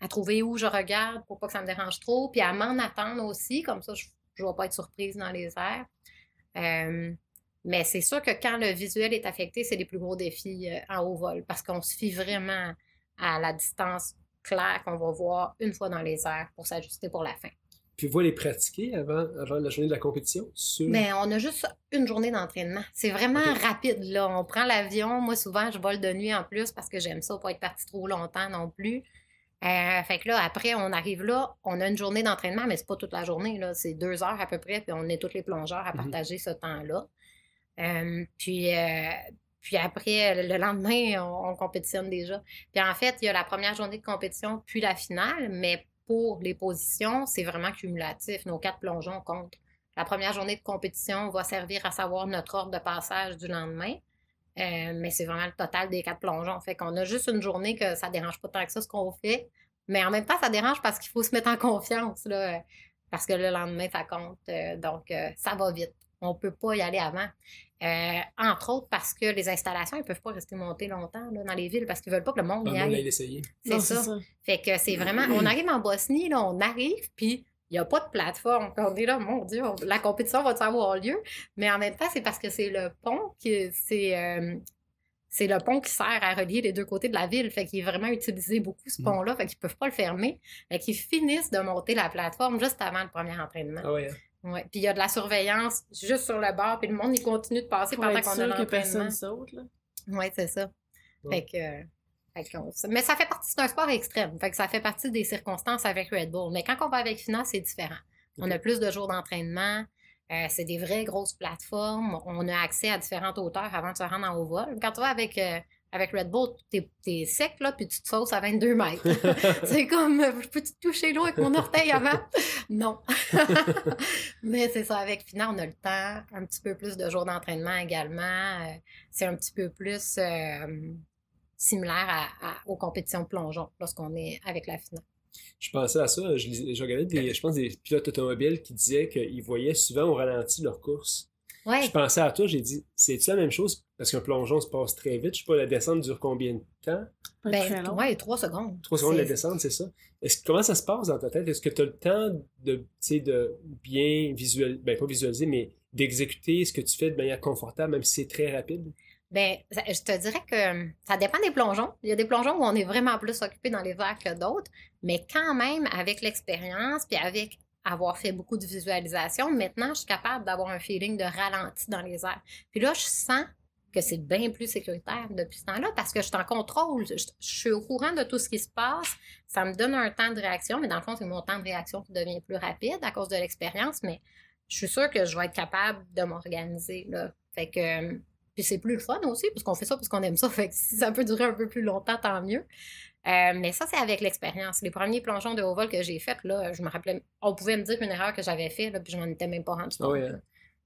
à trouver où je regarde pour pas que ça me dérange trop, puis à m'en attendre aussi. Comme ça, je ne vais pas être surprise dans les airs. Euh, mais c'est sûr que quand le visuel est affecté, c'est les plus gros défis euh, en haut vol parce qu'on se fie vraiment à la distance claire qu'on va voir une fois dans les airs pour s'ajuster pour la fin. Puis vous les pratiquer avant, avant la journée de la compétition sur... Mais on a juste une journée d'entraînement. C'est vraiment rapide, là. On prend l'avion. Moi, souvent, je vole de nuit en plus parce que j'aime ça, pas être parti trop longtemps non plus. Euh, fait que là, après, on arrive là, on a une journée d'entraînement, mais c'est pas toute la journée, là. C'est deux heures à peu près, puis on est tous les plongeurs à Mhm. partager ce temps-là. Euh, puis, euh, puis après, le lendemain, on, on compétitionne déjà. Puis en fait, il y a la première journée de compétition, puis la finale, mais pour les positions, c'est vraiment cumulatif. Nos quatre plongeons comptent. La première journée de compétition va servir à savoir notre ordre de passage du lendemain. Euh, mais c'est vraiment le total des quatre plongeons. Fait qu'on a juste une journée que ça dérange pas tant que ça ce qu'on fait. Mais en même temps, ça dérange parce qu'il faut se mettre en confiance. Là, euh, parce que le lendemain, ça compte. Euh, donc, euh, ça va vite. On peut pas y aller avant. Euh, entre autres parce que les installations, ils peuvent pas rester montées longtemps là, dans les villes parce qu'ils veulent pas que le monde Ah, y aille. C'est ça. Fait que c'est vraiment. On arrive en Bosnie, là, on arrive, puis il n'y a pas de plateforme. On est là, mon Dieu, on- la compétition va avoir lieu? Mais en même temps, c'est parce que c'est le pont qui. C'est. euh, c'est le pont qui sert à relier les deux côtés de la ville. Fait qu'il est vraiment utilisé beaucoup, ce Mhm. pont-là. Fait qu'ils peuvent pas le fermer. Fait qu'ils finissent de monter la plateforme juste avant le premier entraînement. Ah ouais. Ouais. Puis il y a de la surveillance juste sur le bord. Puis le monde, il continue de passer pendant qu'on a que l'entraînement. personne saute, là. Oui, c'est ça. Ouais. Fait que, euh, fait qu'on- mais ça fait partie, c'est un sport extrême. Fait que ça fait partie des circonstances avec Red Bull. Mais quand on va avec FINA, c'est différent. On a plus de jours d'entraînement. euh, c'est des vraies grosses plateformes. On a accès à différentes hauteurs avant de se rendre en haut vol. Quand tu vas avec, euh, avec Red Bull, t'es es sec, là, puis tu te sauces à 22 mètres. c'est comme, euh, je peux-tu te toucher l'eau avec mon orteil avant? non. Mais c'est ça, avec FINA, on a le temps, un petit peu plus de jours d'entraînement également. euh, c'est un petit peu plus euh, similaire à- à- aux compétitions de plongeon lorsqu'on est avec la FINA. Je pensais à ça, je, je regardais des, je pense des pilotes automobiles qui disaient qu'ils voyaient souvent au ralenti leur course. Je pensais à toi, j'ai dit, c'est-tu la même chose? Parce qu'un plongeon se passe très vite. Je sais pas, la descente dure combien de temps? Ben, ouais, trois secondes. Trois secondes de la descente, c'est ça. Est-ce, comment ça se passe dans ta tête? Est-ce que tu as le temps de, tu sais, de bien visualiser, ben pas visualiser, mais d'exécuter ce que tu fais de manière confortable, même si c'est très rapide? Ben, ça- je te dirais que euh, ça dépend des plongeons. Il y a des plongeons où on est vraiment plus occupé dans les airs que d'autres, mais quand même, avec l'expérience, puis avec avoir fait beaucoup de visualisation, maintenant, je suis capable d'avoir un feeling de ralenti dans les airs. Puis là, je sens que c'est bien plus sécuritaire depuis ce temps-là parce que je suis en contrôle. Je, suis au courant de tout ce qui se passe. Ça me donne un temps de réaction, mais dans le fond, c'est mon temps de réaction qui devient plus rapide à cause de l'expérience, mais je suis sûre que je vais être capable de m'organiser. là. Fait que euh, Puis c'est plus le fun aussi, parce qu'on fait ça parce qu'on aime ça. Fait que si ça peut durer un peu plus longtemps, tant mieux. Euh, mais ça, c'est avec l'expérience. Les premiers plongeons de haut vol que j'ai faits, là, je me rappelais, on pouvait me dire une erreur que j'avais faite, là, puis je m'en étais même pas rendu compte. Oui,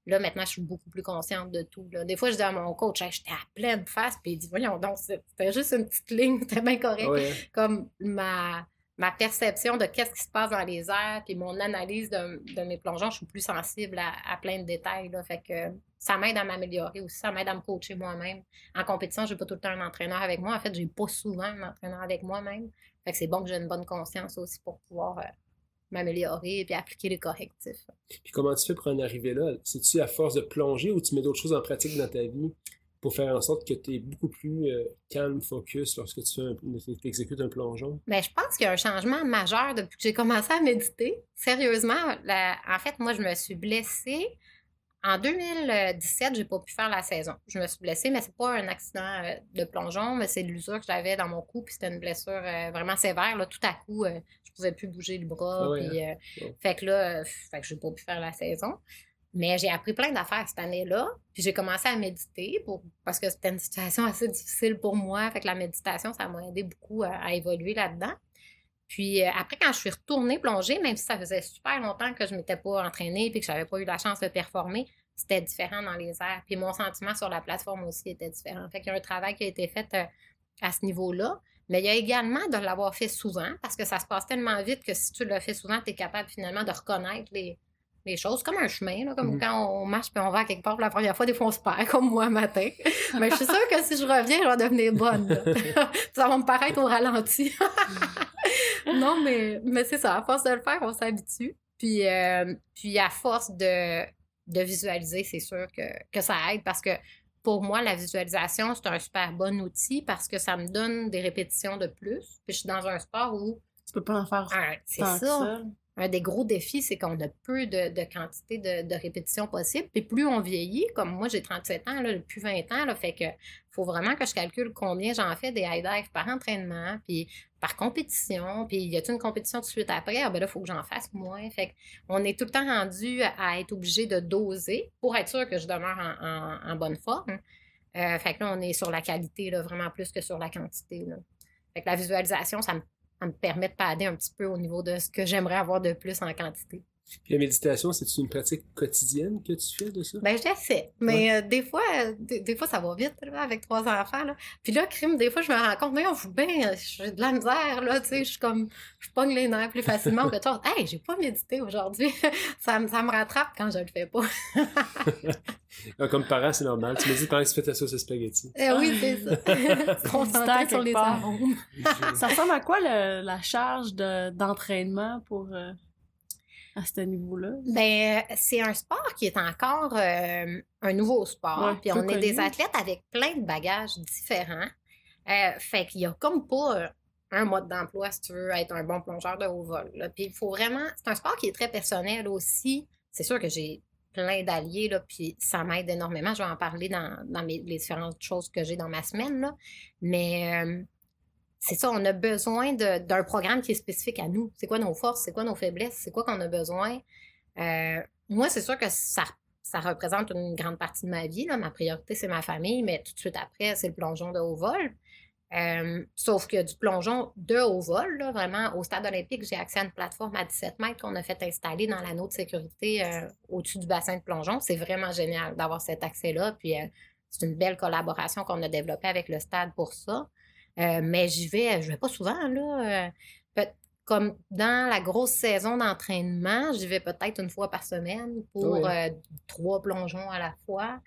là. maintenant, je suis beaucoup plus consciente de tout. là. Des fois, je dis à mon coach, Hey, j'étais à pleine face, puis il dit, voyons donc, c'était juste une petite ligne, c'était bien correct. Hein. Comme ma, ma perception de qu'est-ce qui se passe dans les airs, puis mon analyse de, de mes plongeons, je suis plus sensible à, à plein de détails. Là, fait que ça m'aide à m'améliorer aussi, ça m'aide à me coacher moi-même. En compétition, j'ai pas tout le temps un entraîneur avec moi. En fait, j'ai pas souvent un entraîneur avec moi-même. Fait que c'est bon que j'ai une bonne conscience aussi pour pouvoir euh, m'améliorer et puis appliquer les correctifs. Puis comment tu fais pour en arriver là? C'est-tu à force de plonger ou tu mets d'autres choses en pratique dans ta vie pour faire en sorte que tu es beaucoup plus euh, calme, focus lorsque tu un, exécutes un plongeon? Mais je pense qu'il y a un changement majeur depuis que j'ai commencé à méditer. Sérieusement, la- en fait, moi, je me suis blessée. En 2017, j'ai pas pu faire la saison. Je me suis blessée, mais c'est pas un accident euh, de plongeon, mais c'est l'usure que j'avais dans mon cou, puis c'était une blessure euh, vraiment sévère. Là, tout à coup, euh, je pouvais plus bouger le bras. Ah ouais, puis, euh, Ouais. Fait que là, fait que j'ai pas pu faire la saison. Mais j'ai appris plein d'affaires cette année-là. Puis j'ai commencé à méditer pour, parce que c'était une situation assez difficile pour moi. Fait que la méditation, ça m'a aidé beaucoup à, à évoluer là-dedans. Puis euh, après, quand je suis retournée plonger, même si ça faisait super longtemps que je m'étais pas entraînée puis que j'avais pas eu la chance de performer, c'était différent dans les airs. Puis mon sentiment sur la plateforme aussi était différent. Fait qu'il y a un travail qui a été fait euh, à ce niveau-là. Mais il y a également de l'avoir fait souvent parce que ça se passe tellement vite que si tu le fais souvent, tu es capable finalement de reconnaître les, les choses comme un chemin, là, comme Mhm. quand on marche puis on va à quelque part pour la première fois, des fois on se perd, comme moi matin. Mais je suis sûre que si je reviens, je vais devenir bonne. ça va me paraître au ralenti. non, mais, mais c'est ça. À force de le faire, on s'habitue. Puis, euh, puis à force de, de visualiser, c'est sûr que, que ça aide parce que pour moi, la visualisation, c'est un super bon outil parce que ça me donne des répétitions de plus. Puis je suis dans un sport où Tu peux pas en faire un- c'est ça. Un des gros défis, c'est qu'on a peu de, quantité de, répétitions possibles. Puis plus on vieillit, comme moi j'ai 37 ans, là, depuis 20 ans, là, fait que faut vraiment que je calcule combien j'en fais des high dive par entraînement, puis par compétition, puis y a-t-il une compétition tout de suite après? Ah ben là, il faut que j'en fasse moins. Fait qu'on est tout le temps rendu à être obligé de doser pour être sûr que je demeure en, bonne forme. Euh, fait que là, on est sur la qualité, là, vraiment plus que sur la quantité. Fait que la visualisation, ça me, ça me permet de pader un petit peu au niveau de ce que j'aimerais avoir de plus en quantité. Puis la méditation, c'est une pratique quotidienne que tu fais de ça? Ben, je l'essaie. Mais euh, des fois, euh, des, des fois, ça va vite, là, avec trois enfants, là. Puis là, crime, des fois, je me rends compte, mais on fout bien, j'ai de la misère, là, tu sais, je suis comme, je pogne les nerfs plus facilement que toi. Hey, j'ai pas médité aujourd'hui. ça, me- ça me rattrape quand je le fais pas. Comme parent, c'est normal. Tu me dis pendant que tu fais ta sauce à spaghetti. Eh oui, c'est ça. Concentré sur les arômes. Ça ressemble à quoi le- la charge de- d'entraînement pour euh, à ce niveau-là? Ben, euh, c'est un sport qui est encore euh, un nouveau sport. Ouais, puis on est des athlètes avec plein de bagages différents. Euh, fait qu'il y a comme pas un mode d'emploi si tu veux être un bon plongeur de haut vol. là. Puis il faut vraiment. C'est un sport qui est très personnel aussi. C'est sûr que j'ai plein d'alliés, là, puis ça m'aide énormément. Je vais en parler dans, dans mes- les différentes choses que j'ai dans ma semaine. Là. Mais euh, c'est ça, on a besoin d'un programme qui est spécifique à nous. C'est quoi nos forces, c'est quoi nos faiblesses, c'est quoi qu'on a besoin? Euh, moi, c'est sûr que ça, ça représente une grande partie de ma vie. Là. Ma priorité, c'est ma famille, mais tout de suite après, c'est le plongeon de haut vol. Euh, sauf que du plongeon de haut vol, là, vraiment, au stade olympique, j'ai accès à une plateforme à 17 mètres qu'on a fait installer dans l'anneau de sécurité euh, au-dessus du bassin de plongeon. C'est vraiment génial d'avoir cet accès-là. Puis euh, c'est une belle collaboration qu'on a développée avec le stade pour ça. Euh, mais j'y vais, je vais pas souvent, là. euh, comme dans la grosse saison d'entraînement, j'y vais peut-être une fois par semaine pour Oui. euh, trois plongeons à la fois.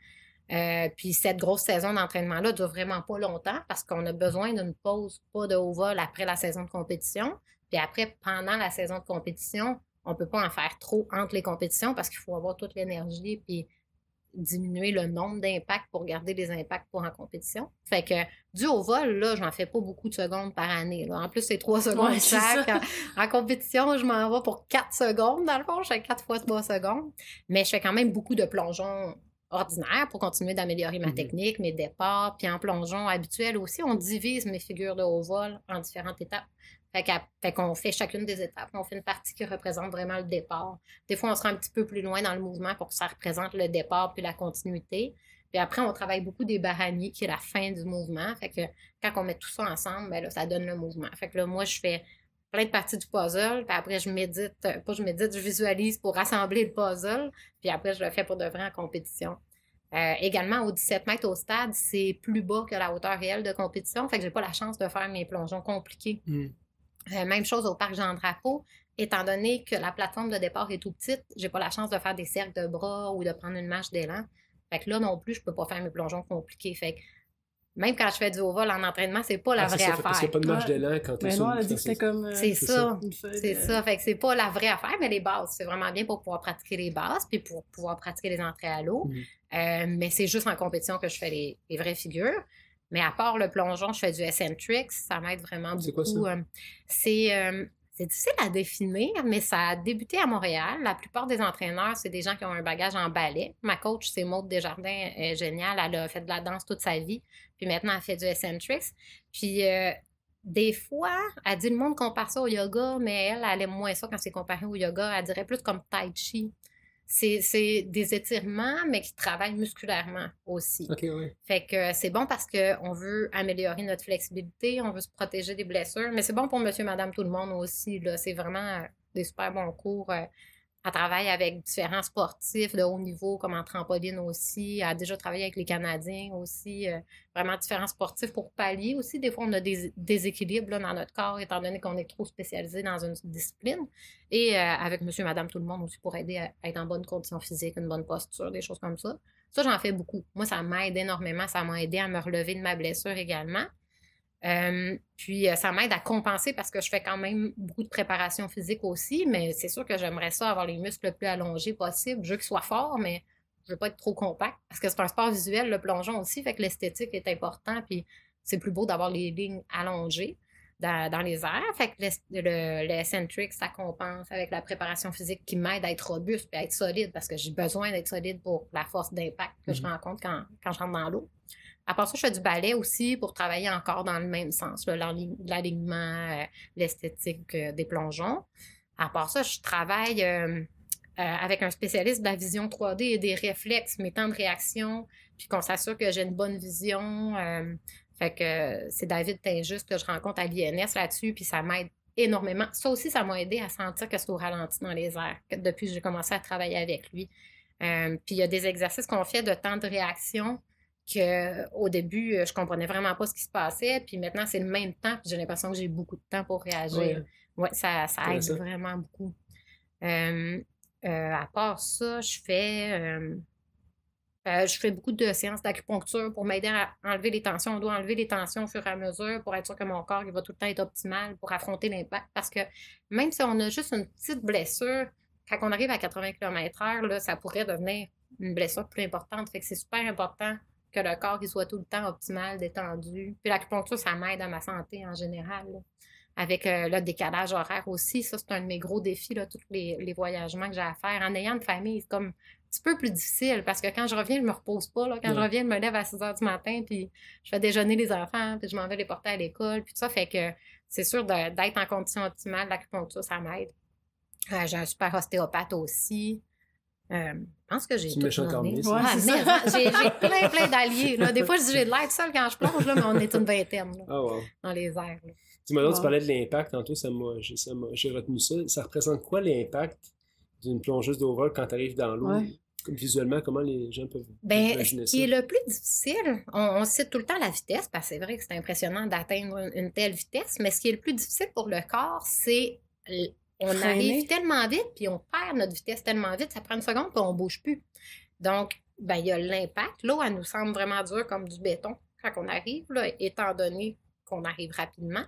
Puis cette grosse saison d'entraînement-là dure vraiment pas longtemps parce qu'on a besoin d'une pause, pas de haut vol après la saison de compétition. Puis après, pendant la saison de compétition, on peut pas en faire trop entre les compétitions parce qu'il faut avoir toute l'énergie puis diminuer le nombre d'impacts pour garder les impacts pour en compétition. Fait que du haut vol, là, j'en fais pas beaucoup de secondes par année. là. En plus, c'est trois secondes Ouais, chaque. En, en compétition, je m'en vais pour quatre secondes, dans le fond. Je fais quatre fois trois secondes. Mais je fais quand même beaucoup de plongeons ordinaires pour continuer d'améliorer ma Mhm. technique, mes départs. Puis en plongeon habituel aussi, on divise mes figures de haut vol en différentes étapes. Fait qu'on fait chacune des étapes. On fait une partie qui représente vraiment le départ. Des fois, on sera un petit peu plus loin dans le mouvement pour que ça représente le départ puis la continuité. Puis après, on travaille beaucoup des baraniers, qui est la fin du mouvement. Fait que quand on met tout ça ensemble, ben là, ça donne le mouvement. Fait que là, moi, je fais plein de parties du puzzle, puis après, je médite, pas je médite, je visualise pour rassembler le puzzle, puis après, je le fais pour de vrai en compétition. Euh, également, au 17 mètres au stade, c'est plus bas que la hauteur réelle de compétition, fait que j'ai pas la chance de faire mes plongeons compliqués. Hmm. Euh, même chose au parc Jean-Drapeau. Étant donné que la plateforme de départ est tout petite, j'ai pas la chance de faire des cercles de bras ou de prendre une marche d'élan. Fait que là non plus, je peux pas faire mes plongeons compliqués. Fait que même quand je fais du haut vol en entraînement, c'est pas la Ah, c'est vraie ça, parce qu'il affaire. n'y a pas de marche d'élan quand tu es sur non, une elle a dit que c'était comme. euh, C'est ça. C'est ça. Fait que c'est pas la vraie affaire, mais les bases, c'est vraiment bien pour pouvoir pratiquer les bases puis pour pouvoir pratiquer les entrées à l'eau. Mhm. Euh, mais c'est juste en compétition que je fais les, les vraies figures. Mais à part le plongeon, je fais du eccentrics. Ça m'aide vraiment C'est quoi beaucoup. ça? Euh, c'est euh, c'est difficile à définir, mais ça a débuté à Montréal. La plupart des entraîneurs, c'est des gens qui ont un bagage en ballet. Ma coach, c'est Maude Desjardins, elle est géniale. Elle a fait de la danse toute sa vie. Puis maintenant, elle fait du eccentrics. Puis euh, des fois, elle dit le monde compare ça au yoga, mais elle, elle aime moins ça quand c'est comparé au yoga. Elle dirait plus comme Tai Chi. C'est des étirements, mais qui travaillent musculairement aussi. Ok, oui. Fait que c'est bon parce qu'on veut améliorer notre flexibilité, on veut se protéger des blessures, mais c'est bon pour monsieur, madame, tout le monde aussi. C'est vraiment euh, des super bons cours. Elle travaille avec différents sportifs de haut niveau, comme en trampoline aussi. Elle a déjà travaillé avec les Canadiens aussi. euh, vraiment différents sportifs pour pallier aussi. Des fois, on a des déséquilibres dans notre corps, étant donné qu'on est trop spécialisé dans une discipline. Et euh, avec monsieur, madame, tout le monde aussi pour aider à être en bonne condition physique, une bonne posture, des choses comme ça. Ça, j'en fais beaucoup. Moi, ça m'aide énormément. Ça m'a aidé à me relever de ma blessure également. Euh, puis, euh, ça m'aide à compenser parce que je fais quand même beaucoup de préparation physique aussi, mais c'est sûr que j'aimerais ça avoir les muscles le plus allongés possible. Je veux qu'ils soient forts, mais je veux pas être trop compact parce que c'est un sport visuel, le plongeon aussi, fait que l'esthétique est important, puis c'est plus beau d'avoir les lignes allongées dans, dans les airs. Fait que le, le ça compense avec la préparation physique qui m'aide à être robuste et à être solide parce que j'ai besoin d'être solide pour la force d'impact que je Mhm. rencontre quand, quand je rentre dans l'eau. À part ça, je fais du ballet aussi pour travailler encore dans le même sens, l'alignement, euh, l'esthétique euh, des plongeons. À part ça, je travaille euh, avec un spécialiste de la vision 3D et des réflexes, mes temps de réaction, puis qu'on s'assure que j'ai une bonne vision. fait que c'est David Tinjus que je rencontre à l'INS là-dessus, puis ça m'aide énormément. Ça aussi, ça m'a aidé à sentir que c'est au ralenti dans les airs depuis que j'ai commencé à travailler avec lui. Puis il y a des exercices qu'on fait de temps de réaction que au début, euh, je comprenais vraiment pas ce qui se passait, puis maintenant, c'est le même temps, puis j'ai l'impression que j'ai beaucoup de temps pour réagir. Ouais. Ouais, ça, ça aide vraiment beaucoup. Euh, euh, à part ça, je fais, euh, je fais beaucoup de séances d'acupuncture pour m'aider à enlever les tensions. On doit enlever les tensions au fur et à mesure pour être sûr que mon corps il va tout le temps être optimal pour affronter l'impact. Parce que même si on a juste une petite blessure, quand on arrive à 80 km/h, ça pourrait devenir une blessure plus importante. Fait que c'est super important que le corps il soit tout le temps optimal, détendu. Puis l'acupuncture, ça m'aide à ma santé en général. là. Avec euh, le décalage horaire aussi, ça, c'est un de mes gros défis, là, tous les, les voyagements que j'ai à faire. En ayant une famille, c'est comme un petit peu plus difficile parce que quand je reviens, je me repose pas. Là. Quand je reviens, je me lève à 6 heures du matin, puis je fais déjeuner les enfants, puis je m'en vais les porter à l'école, puis tout ça. Fait que c'est sûr d'être en condition optimale, l'acupuncture, ça m'aide. Euh, j'ai un super ostéopathe aussi. Euh, je pense que j'ai tout Ouais, Ah, ça. j'ai plein, plein d'alliés. là. Des fois, je dis j'ai de l'aide seule quand je plonge, là, mais on est une vingtaine là, Ah, wow. dans les airs. là. Dis-moi tu parlais de l'impact tantôt, ça m'a, j'ai, ça retenu ça. Ça représente quoi l'impact d'une plongeuse d'overall quand tu arrives dans l'eau? Ouais. Visuellement, comment les gens peuvent Ben, imaginer ce qui ça? est le plus difficile, on, on cite tout le temps la vitesse, parce que c'est vrai que c'est impressionnant d'atteindre une, une telle vitesse, mais ce qui est le plus difficile pour le corps, c'est on Freiner. arrive tellement vite, puis on perd notre vitesse tellement vite, ça prend une seconde, puis on bouge plus. Donc, ben, il y a l'impact. L'eau, elle nous semble vraiment dure comme du béton quand on arrive, là, étant donné qu'on arrive rapidement.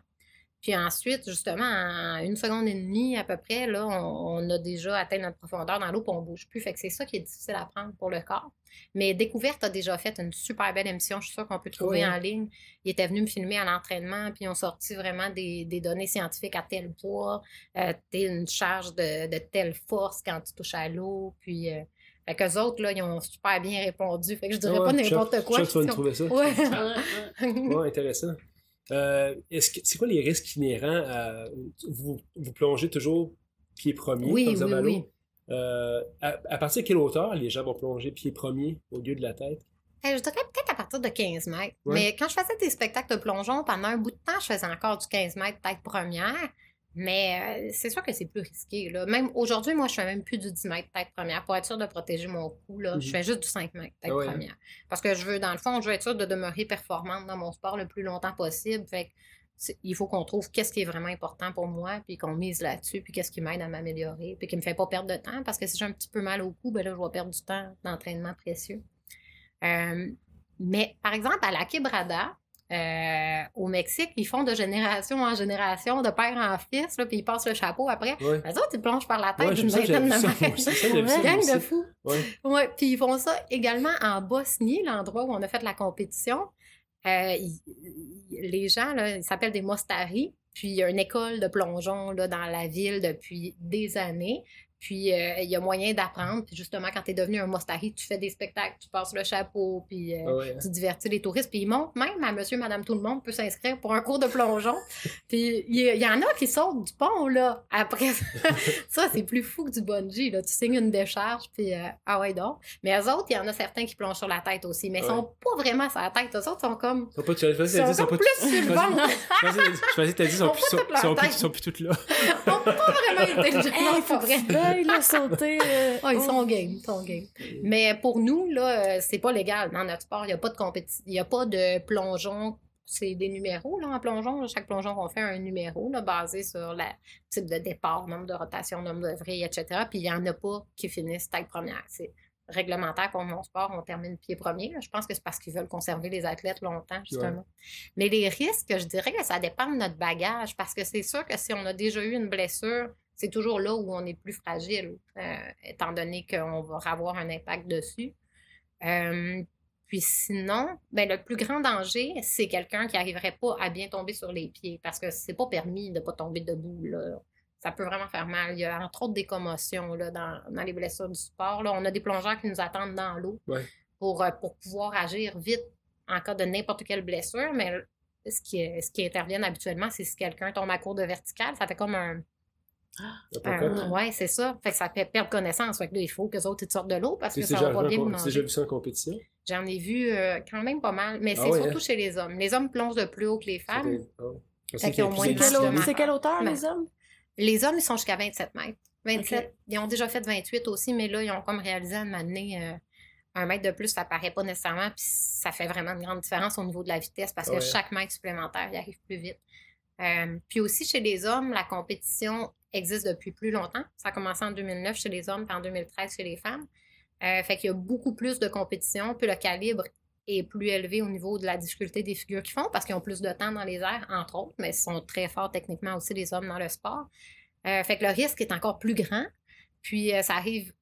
Puis ensuite, justement, en une seconde et demie à peu près, là, on, on a déjà atteint notre profondeur dans l'eau puis on bouge plus. Fait que c'est ça qui est difficile à prendre pour le corps. Mais Découverte a déjà fait une super belle émission, je suis sûre qu'on peut trouver en ligne. Il était venu me filmer à l'entraînement, puis ils ont sorti vraiment des, des données scientifiques à tel poids, euh, t'es une charge de, de telle force quand tu touches à l'eau. Puis, euh, fait qu'eux autres, là, ils ont super bien répondu. Fait que je dirais pas je n'importe suis quoi. sûr que tu vas qui nous sont- trouver ça. Ouais. Ouais, intéressant. Euh, c'est quoi les risques inhérents à. Vous, vous plongez toujours pied premier Oui, vous oui, oui. Euh, à, à partir de quelle hauteur les gens vont plonger pied premier au lieu de la tête? Je dirais peut-être à partir de 15 mètres. Ouais. Mais quand je faisais des spectacles de plongeon, pendant un bout de temps, je faisais encore du 15 mètres tête première. Mais euh, c'est sûr que c'est plus risqué. Là. Même aujourd'hui, moi, je fais même plus du 10 mètres tête première pour être sûr de protéger mon cou. Là. Je Mhm. fais juste du 5 mètres tête Ah ouais, hein? première. Parce que je veux, dans le fond, je veux être sûr de demeurer performante dans mon sport le plus longtemps possible. Fait il faut qu'on trouve qu'est-ce qui est vraiment important pour moi, puis qu'on mise là-dessus, puis qu'est-ce qui m'aide à m'améliorer, puis qui me fait pas perdre de temps. Parce que si j'ai un petit peu mal au cou, ben là, je vais perdre du temps d'entraînement précieux. Euh, mais par exemple, à la Quebrada, euh, au Mexique, ils font de génération en génération, de père en fils, là, puis ils passent le chapeau après. Ouais. Les autres, ils plongent par la tête Ouais, d'une vingtaine de mètres. Gang de fous. Ouais. Ouais, puis ils font ça également en Bosnie, l'endroit où on a fait la compétition. Euh, les gens, là, ils s'appellent des Mostari. Puis il y a une école de plongeon là, dans la ville depuis des années. Puis euh, il y a moyen d'apprendre. Puis justement, quand tu es devenu un Mostari, tu fais des spectacles, tu passes le chapeau, puis euh, Ah ouais, hein. tu divertis les touristes. Puis ils montent même à monsieur, madame, tout le monde peut s'inscrire pour un cours de plongeon. puis il y, en a qui sautent du pont, là, après ça. c'est plus fou que du bungee, là. Tu signes une décharge, puis euh, ah ouais, donc. Mais eux autres, il y en a certains qui plongent sur la tête aussi. Mais ils sont pas vraiment sur la tête. Eux autres sont comme... Ils sont pas, Ils sont comme pas plus sur le je pensais- ventre. Je pensais- je pensais que t'as dit, sont sont- sont ils sont plus toutes là. Ils sont pas vraiment intelligents. Là, sauter. euh, Ah, ils oh. sont game, ils sont game. Mais pour nous, là, euh, c'est pas légal. Dans notre sport, il n'y a pas de compétition, il n'y a pas de plongeon. C'est des numéros là, en plongeon. là. Chaque plongeon qu'on fait un numéro là, basé sur le type de départ, nombre de rotations, nombre de vrilles, etc. Puis il n'y en a pas qui finissent tête première. C'est réglementaire pour mon sport, on termine pied premier. là. Je pense que c'est parce qu'ils veulent conserver les athlètes longtemps, justement. Mais les risques, je dirais que ça dépend de notre bagage, parce que c'est sûr que si on a déjà eu une blessure, c'est toujours là où on est plus fragile, euh, étant donné qu'on va avoir un impact dessus. Euh, puis sinon, ben, le plus grand danger, c'est quelqu'un qui n'arriverait pas à bien tomber sur les pieds, parce que c'est pas permis de ne pas tomber debout. Là. Ça peut vraiment faire mal. Il y a entre autres des commotions là, dans, dans les blessures du sport. Là. On a des plongeurs qui nous attendent dans l'eau Ouais. pour, euh, pour pouvoir agir vite en cas de n'importe quelle blessure, mais ce qui, ce qui intervient habituellement, c'est si quelqu'un tombe à court de verticale, ça fait comme un. Un ouais, c'est ça. Fait que ça fait perdre connaissance. Fait que là, il faut que les autres ils sortent de l'eau parce que ça va pas bien as déjà manger. vu ça en compétition? J'en ai vu euh, quand même pas mal, mais Ah c'est ouais, surtout hein? chez les hommes. Les hommes plongent de plus haut que les femmes. Ah. Je Fait qu'ils ont moins de c'est quelle hauteur, Mais- les hommes? Les hommes, ils sont jusqu'à 27 mètres. 27. Ok. Ils ont déjà fait 28 aussi, mais là, ils ont comme réalisé à un moment donné, euh, un mètre de plus, ça paraît pas nécessairement, puis ça fait vraiment une grande différence au niveau de la vitesse parce que Ouais. chaque mètre supplémentaire, il arrive plus vite. Euh, puis aussi, chez les hommes, la compétition existe depuis plus longtemps. Ça a commencé en 2009 chez les hommes, puis en 2013 chez les femmes. Euh, fait qu'il y a beaucoup plus de compétition, puis le calibre est plus élevé au niveau de la difficulté des figures qu'ils font parce qu'ils ont plus de temps dans les airs, entre autres, mais ils sont très forts techniquement aussi, les hommes, dans le sport. Euh, fait que le risque est encore plus grand. Puis ça arrive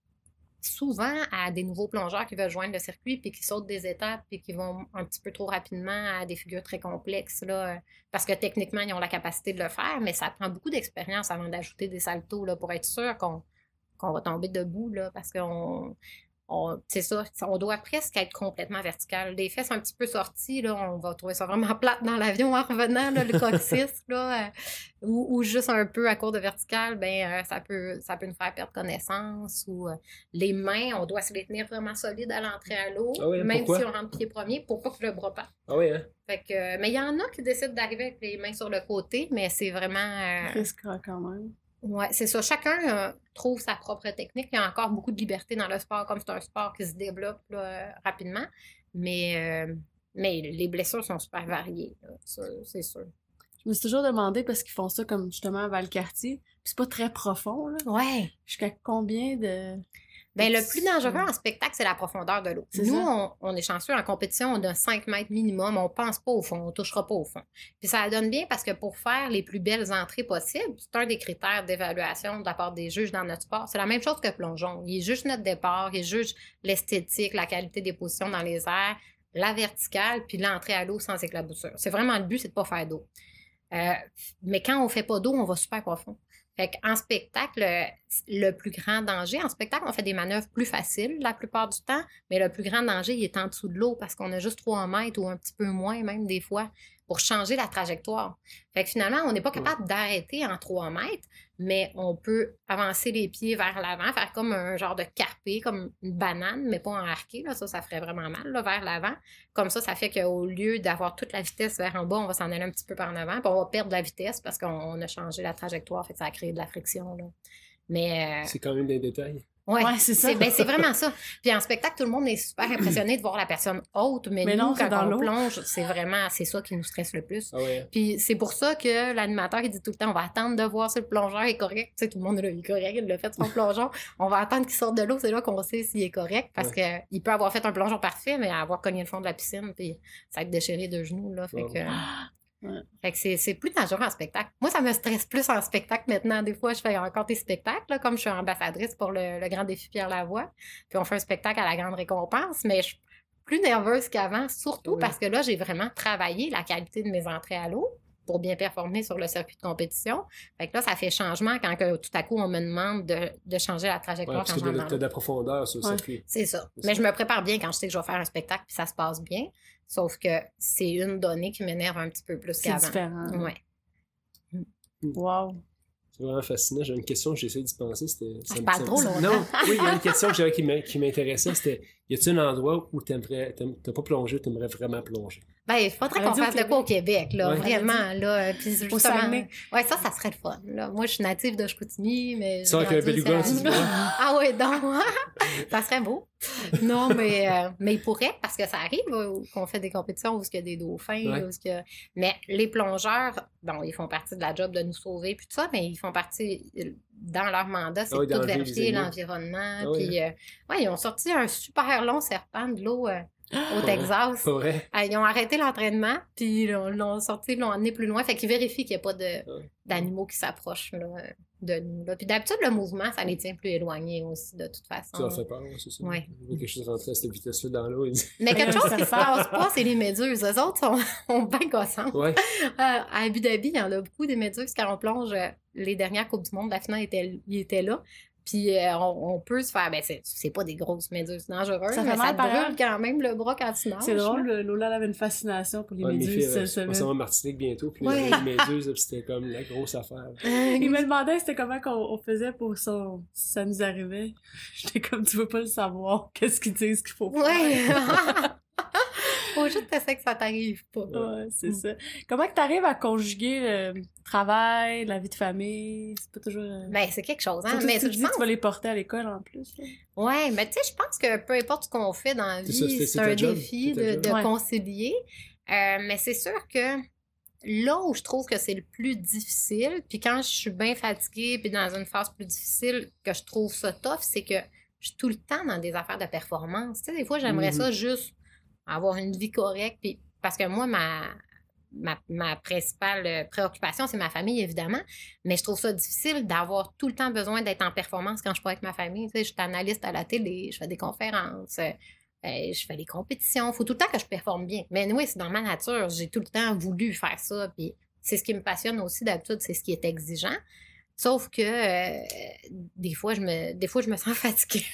souvent à des nouveaux plongeurs qui veulent joindre le circuit puis qui sautent des étapes puis qui vont un petit peu trop rapidement à des figures très complexes là, euh, parce que techniquement ils ont la capacité de le faire, mais ça prend beaucoup d'expérience avant d'ajouter des saltos là, pour être sûr qu'on va tomber debout là, parce qu'on on- c'est ça, on doit presque être complètement vertical. Les fesses un petit peu sorties, là, on va trouver ça vraiment plate dans l'avion en revenant, là, le coccyx, là, euh, ou, ou juste un peu à court de vertical, ben, euh, ça, peut, ça peut nous faire perdre connaissance. Ou euh, les mains, on doit se les tenir vraiment solides à l'entrée à l'eau, Ah ouais, même pourquoi? si on rentre pied premier, pour pas que le bras parte. Ah oui, hein? Fait que, mais il y en a qui décident d'arriver avec les mains sur le côté, mais c'est vraiment... euh, Risquera quand même. Ouais, c'est ça. Chacun euh, trouve sa propre technique. Il y a encore beaucoup de liberté dans le sport, comme c'est un sport qui se développe là, euh, rapidement. Mais, euh, mais les blessures sont super variées, c'est sûr. Je me suis toujours demandé parce qu'ils font ça comme justement à Valcartier. Puis c'est pas très profond, là. Ouais. Jusqu'à combien de. Ben, le plus dangereux en spectacle, c'est la profondeur de l'eau. Nous, on, on est chanceux en compétition, on a 5 mètres minimum, on pense pas au fond, on touchera pas au fond. Puis ça donne bien parce que pour faire les plus belles entrées possibles, c'est un des critères d'évaluation de la part des juges dans notre sport. C'est la même chose que plongeon. Ils jugent notre départ, ils jugent l'esthétique, la qualité des positions dans les airs, la verticale, puis l'entrée à l'eau sans éclaboussure. C'est vraiment le but, c'est de pas faire d'eau. Euh, mais quand on fait pas d'eau, on va super profond. Fait spectacle, le, le plus grand danger, en spectacle, on fait des manœuvres plus faciles la plupart du temps, mais le plus grand danger, il est en dessous de l'eau parce qu'on a juste 3 mètres ou un petit peu moins, même des fois. Pour changer la trajectoire. Fait que finalement, on n'est pas capable d'arrêter en 3 mètres, mais on peut avancer les pieds vers l'avant, faire comme un genre de carpé, comme une banane, mais pas en arqué. Là. Ça, ça ferait vraiment mal là, vers l'avant. Comme ça, ça fait qu'au lieu d'avoir toute la vitesse vers en bas, on va s'en aller un petit peu par en avant, puis on va perdre de la vitesse parce qu'on a changé la trajectoire, fait que ça a créé de la friction. Là. Mais euh, C'est quand même des détails. Ouais, Ouais, c'est ça. C'est ben, c'est vraiment ça. Puis en spectacle, tout le monde est super impressionné de voir la personne haute, mais, Mais nous, non, quand dans on l'eau. plonge, c'est vraiment, c'est ça qui nous stresse le plus. Ah ouais. Puis c'est pour ça que l'animateur, il dit tout le temps, on va attendre de voir si le plongeur est correct. Tu sais, tout le monde, est correct, il l'a fait son plongeon. On va attendre qu'il sorte de l'eau, c'est là qu'on sait s'il est correct. Parce que il peut avoir fait un plongeon parfait, mais avoir cogné le fond de la piscine, puis ça va être déchiré de genoux, là. Fait Wow. que... Ouais. Fait que c'est, plus dangereux en spectacle. Moi, ça me stresse plus en spectacle maintenant. Des fois, je fais encore des spectacles, là, comme je suis ambassadrice pour le, le Grand Défi Pierre Lavoie. Puis on fait un spectacle à la Grande Récompense, mais je suis plus nerveuse qu'avant, surtout Oui. parce que là, j'ai vraiment travaillé la qualité de mes entrées à l'eau pour bien performer sur le circuit de compétition. Fait que là, ça fait changement quand que, tout à coup, on me demande de, de changer la Ouais, trajectoire parce quand que de, de la profondeur sur le Ouais. circuit. C'est ça. Mais ça. je me prépare bien quand je sais que je vais faire un spectacle puis ça se passe bien. Sauf que c'est une donnée qui m'énerve un petit peu plus C'est qu'avant. différent. Ouais. Wow. C'est vraiment fascinant. J'ai une question que j'essaie d'y penser. C'était, ça me- parle ça- trop longtemps. Non, oui, il y a une question que j'avais qui m'intéressait. C'était y a-t-il un endroit où t'aimerais, t'as pas plongé, t'aimerais vraiment plonger? Ben, il faudrait qu'on fasse de quoi au Québec, là, Ouais. vraiment, là. Puis justement, ouais, ça, ça serait le fun, là. Moi, je suis native de Chicoutimi, mais... Ça, j'ai avec un grandi beluga, tu Ah ouais, donc, ça serait beau. Non, mais, euh, mais il pourrait, parce que ça arrive, euh, qu'on fait des compétitions où il y a des dauphins, Ouais. où il y a- Mais les plongeurs, bon, ils font partie de la job de nous sauver, puis tout ça, mais ils font partie, euh, dans leur mandat, c'est Ah oui, tout vérifier l'environnement, Ah oui, puis... euh, ouais, ils ont sorti un super long serpent de l'eau euh, au Pas Texas. Vrai? Ah, ils ont arrêté l'entraînement, puis ils l'ont- sorti, ils l'ont amené plus loin. Fait qu'ils vérifient qu'il n'y a pas d'animaux qui s'approchent là, de nous. là. Puis d'habitude, le mouvement, ça les tient plus éloignés aussi, de toute façon. Ça fait peur, c'est ça. A quelque chose rentrer à cette vitesse-là dans l'eau. Mais quelque chose qui se fait. passe pas, c'est les méduses. Eux autres sont, sont bien gossantes. Ouais. Euh, à Abu Dhabi, il y en a beaucoup des méduses. Quand on plonge, euh, les dernières Coupes du Monde, la finale était, il était là. Puis euh, on, on peut se faire. Ben, c'est, c'est pas des grosses méduses dangereuses, Ça fait mais mal ça brûle quand même le bras quand tu nages. C'est drôle, Lola avait une fascination pour les Ouais, mes filles, méduses cette on s'en va semaine. à Martinique bientôt, puis Ouais. les méduses, puis c'était comme la grosse affaire. Il me demandait c'était comment qu'on on faisait pour son... si ça nous arrivait. J'étais comme, tu veux pas le savoir. Qu'est-ce qu'ils disent qu'il faut faire? Ouais. Faut juste essayer que ça t'arrive pas. Ouais, c'est Mm. ça. Comment que t'arrives à conjuguer le travail, la vie de famille? C'est pas toujours... euh, Ben, c'est quelque chose, hein. Mais si tu je dis pense... que tu vas les porter à l'école en plus. là. Ouais, mais tu sais, je pense que peu importe ce qu'on fait dans la vie, c'est- un job, défi de, job. de Ouais. concilier. Euh, mais c'est sûr que là où je trouve que c'est le plus difficile, puis quand je suis bien fatiguée, puis dans une phase plus difficile, que je trouve ça tough, c'est que je suis tout le temps dans des affaires de performance. Tu sais, des fois, j'aimerais Mhm. ça juste avoir une vie correcte, puis parce que moi, ma, ma, ma principale euh, préoccupation, c'est ma famille, évidemment, mais je trouve ça difficile d'avoir tout le temps besoin d'être en performance quand je suis pas avec ma famille. Tu sais, je suis analyste à la télé, je fais des conférences, euh, je fais des compétitions. Il faut tout le temps que je performe bien. Mais oui, c'est dans ma nature. J'ai tout le temps voulu faire ça. Puis c'est ce qui me passionne aussi d'habitude, c'est ce qui est exigeant. Sauf que euh, des fois, je me des fois, je me sens fatiguée.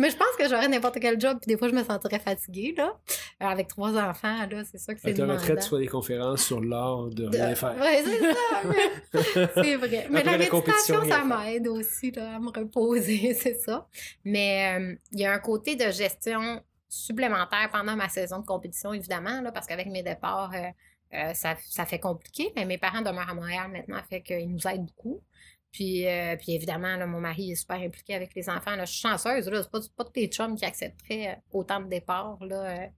Mais je pense que j'aurais n'importe quel job, puis des fois, je me sentirais fatiguée, là. Euh, avec trois enfants, là, c'est sûr que c'est Avec la retraite, tu fais des conférences sur l'art de De- rien faire. Ouais, c'est ça. mais- C'est vrai. Mais Après la méditation, ça m'aide aussi là, à me reposer, c'est ça. Mais euh, il y a un côté de gestion supplémentaire pendant ma saison de compétition, évidemment, là, parce qu'avec mes départs, euh, ça, ça fait compliqué. Mais mes parents demeurent à Montréal maintenant, fait qu'ils nous aident beaucoup. Puis, euh, puis évidemment, là, mon mari est super impliqué avec les enfants. Là, je suis chanceuse, là, c'est pas, pas tous les chums qui accepteraient euh, autant de départs. Là,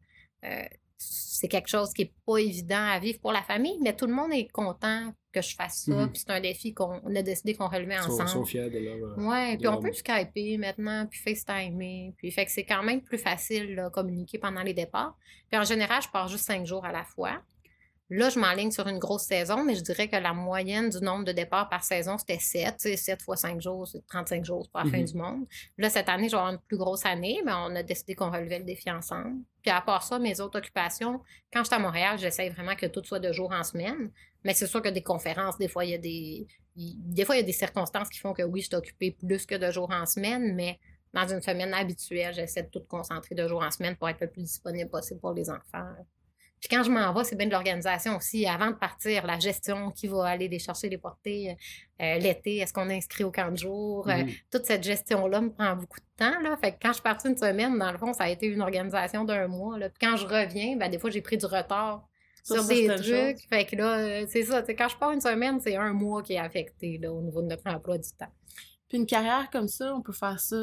euh, c'est quelque chose qui est pas évident à vivre pour la famille, mais tout le monde est content que je fasse ça. Mhm. Puis c'est un défi qu'on on a décidé qu'on relevait Ils sont, ensemble. sont fiers de leur. Ouais, puis de on leur- peut skyper maintenant, puis FaceTimer, puis fait que c'est quand même plus facile là, communiquer pendant les départs. Puis en général, je pars juste cinq jours à la fois. Là, je m'enligne sur une grosse saison, mais je dirais que la moyenne du nombre de départs par saison, c'était 7. Tu sais, 7 fois 5 jours, c'est 35 jours pas la fin Mhm. du monde. Là, cette année, je vais avoir une plus grosse année, mais on a décidé qu'on relevait le défi ensemble. Puis à part ça, mes autres occupations, quand je suis à Montréal, j'essaye vraiment que tout soit de jour en semaine. Mais c'est sûr que des conférences, des fois, il y a des. Des fois, il y a des circonstances qui font que oui, je suis occupée plus que de jours en semaine, mais dans une semaine habituelle, j'essaie de tout concentrer de jour en semaine pour être le plus disponible possible pour les enfants. Puis quand je m'en vais, c'est bien de l'organisation aussi. Avant de partir, la gestion, qui va aller les chercher, les porter euh, l'été, est-ce qu'on est inscrit au camp de jour? Euh, Mhm. toute cette gestion-là me prend beaucoup de temps. Là. Fait que quand je suis partie une semaine, dans le fond, ça a été une organisation d'un mois. Là. Puis quand je reviens, ben, des fois, j'ai pris du retard Sur sur, des trucs. Fait que là, euh, c'est ça. Quand je pars une semaine, c'est un mois qui est affecté là, au niveau de notre emploi du temps. Puis une carrière comme ça, on peut faire ça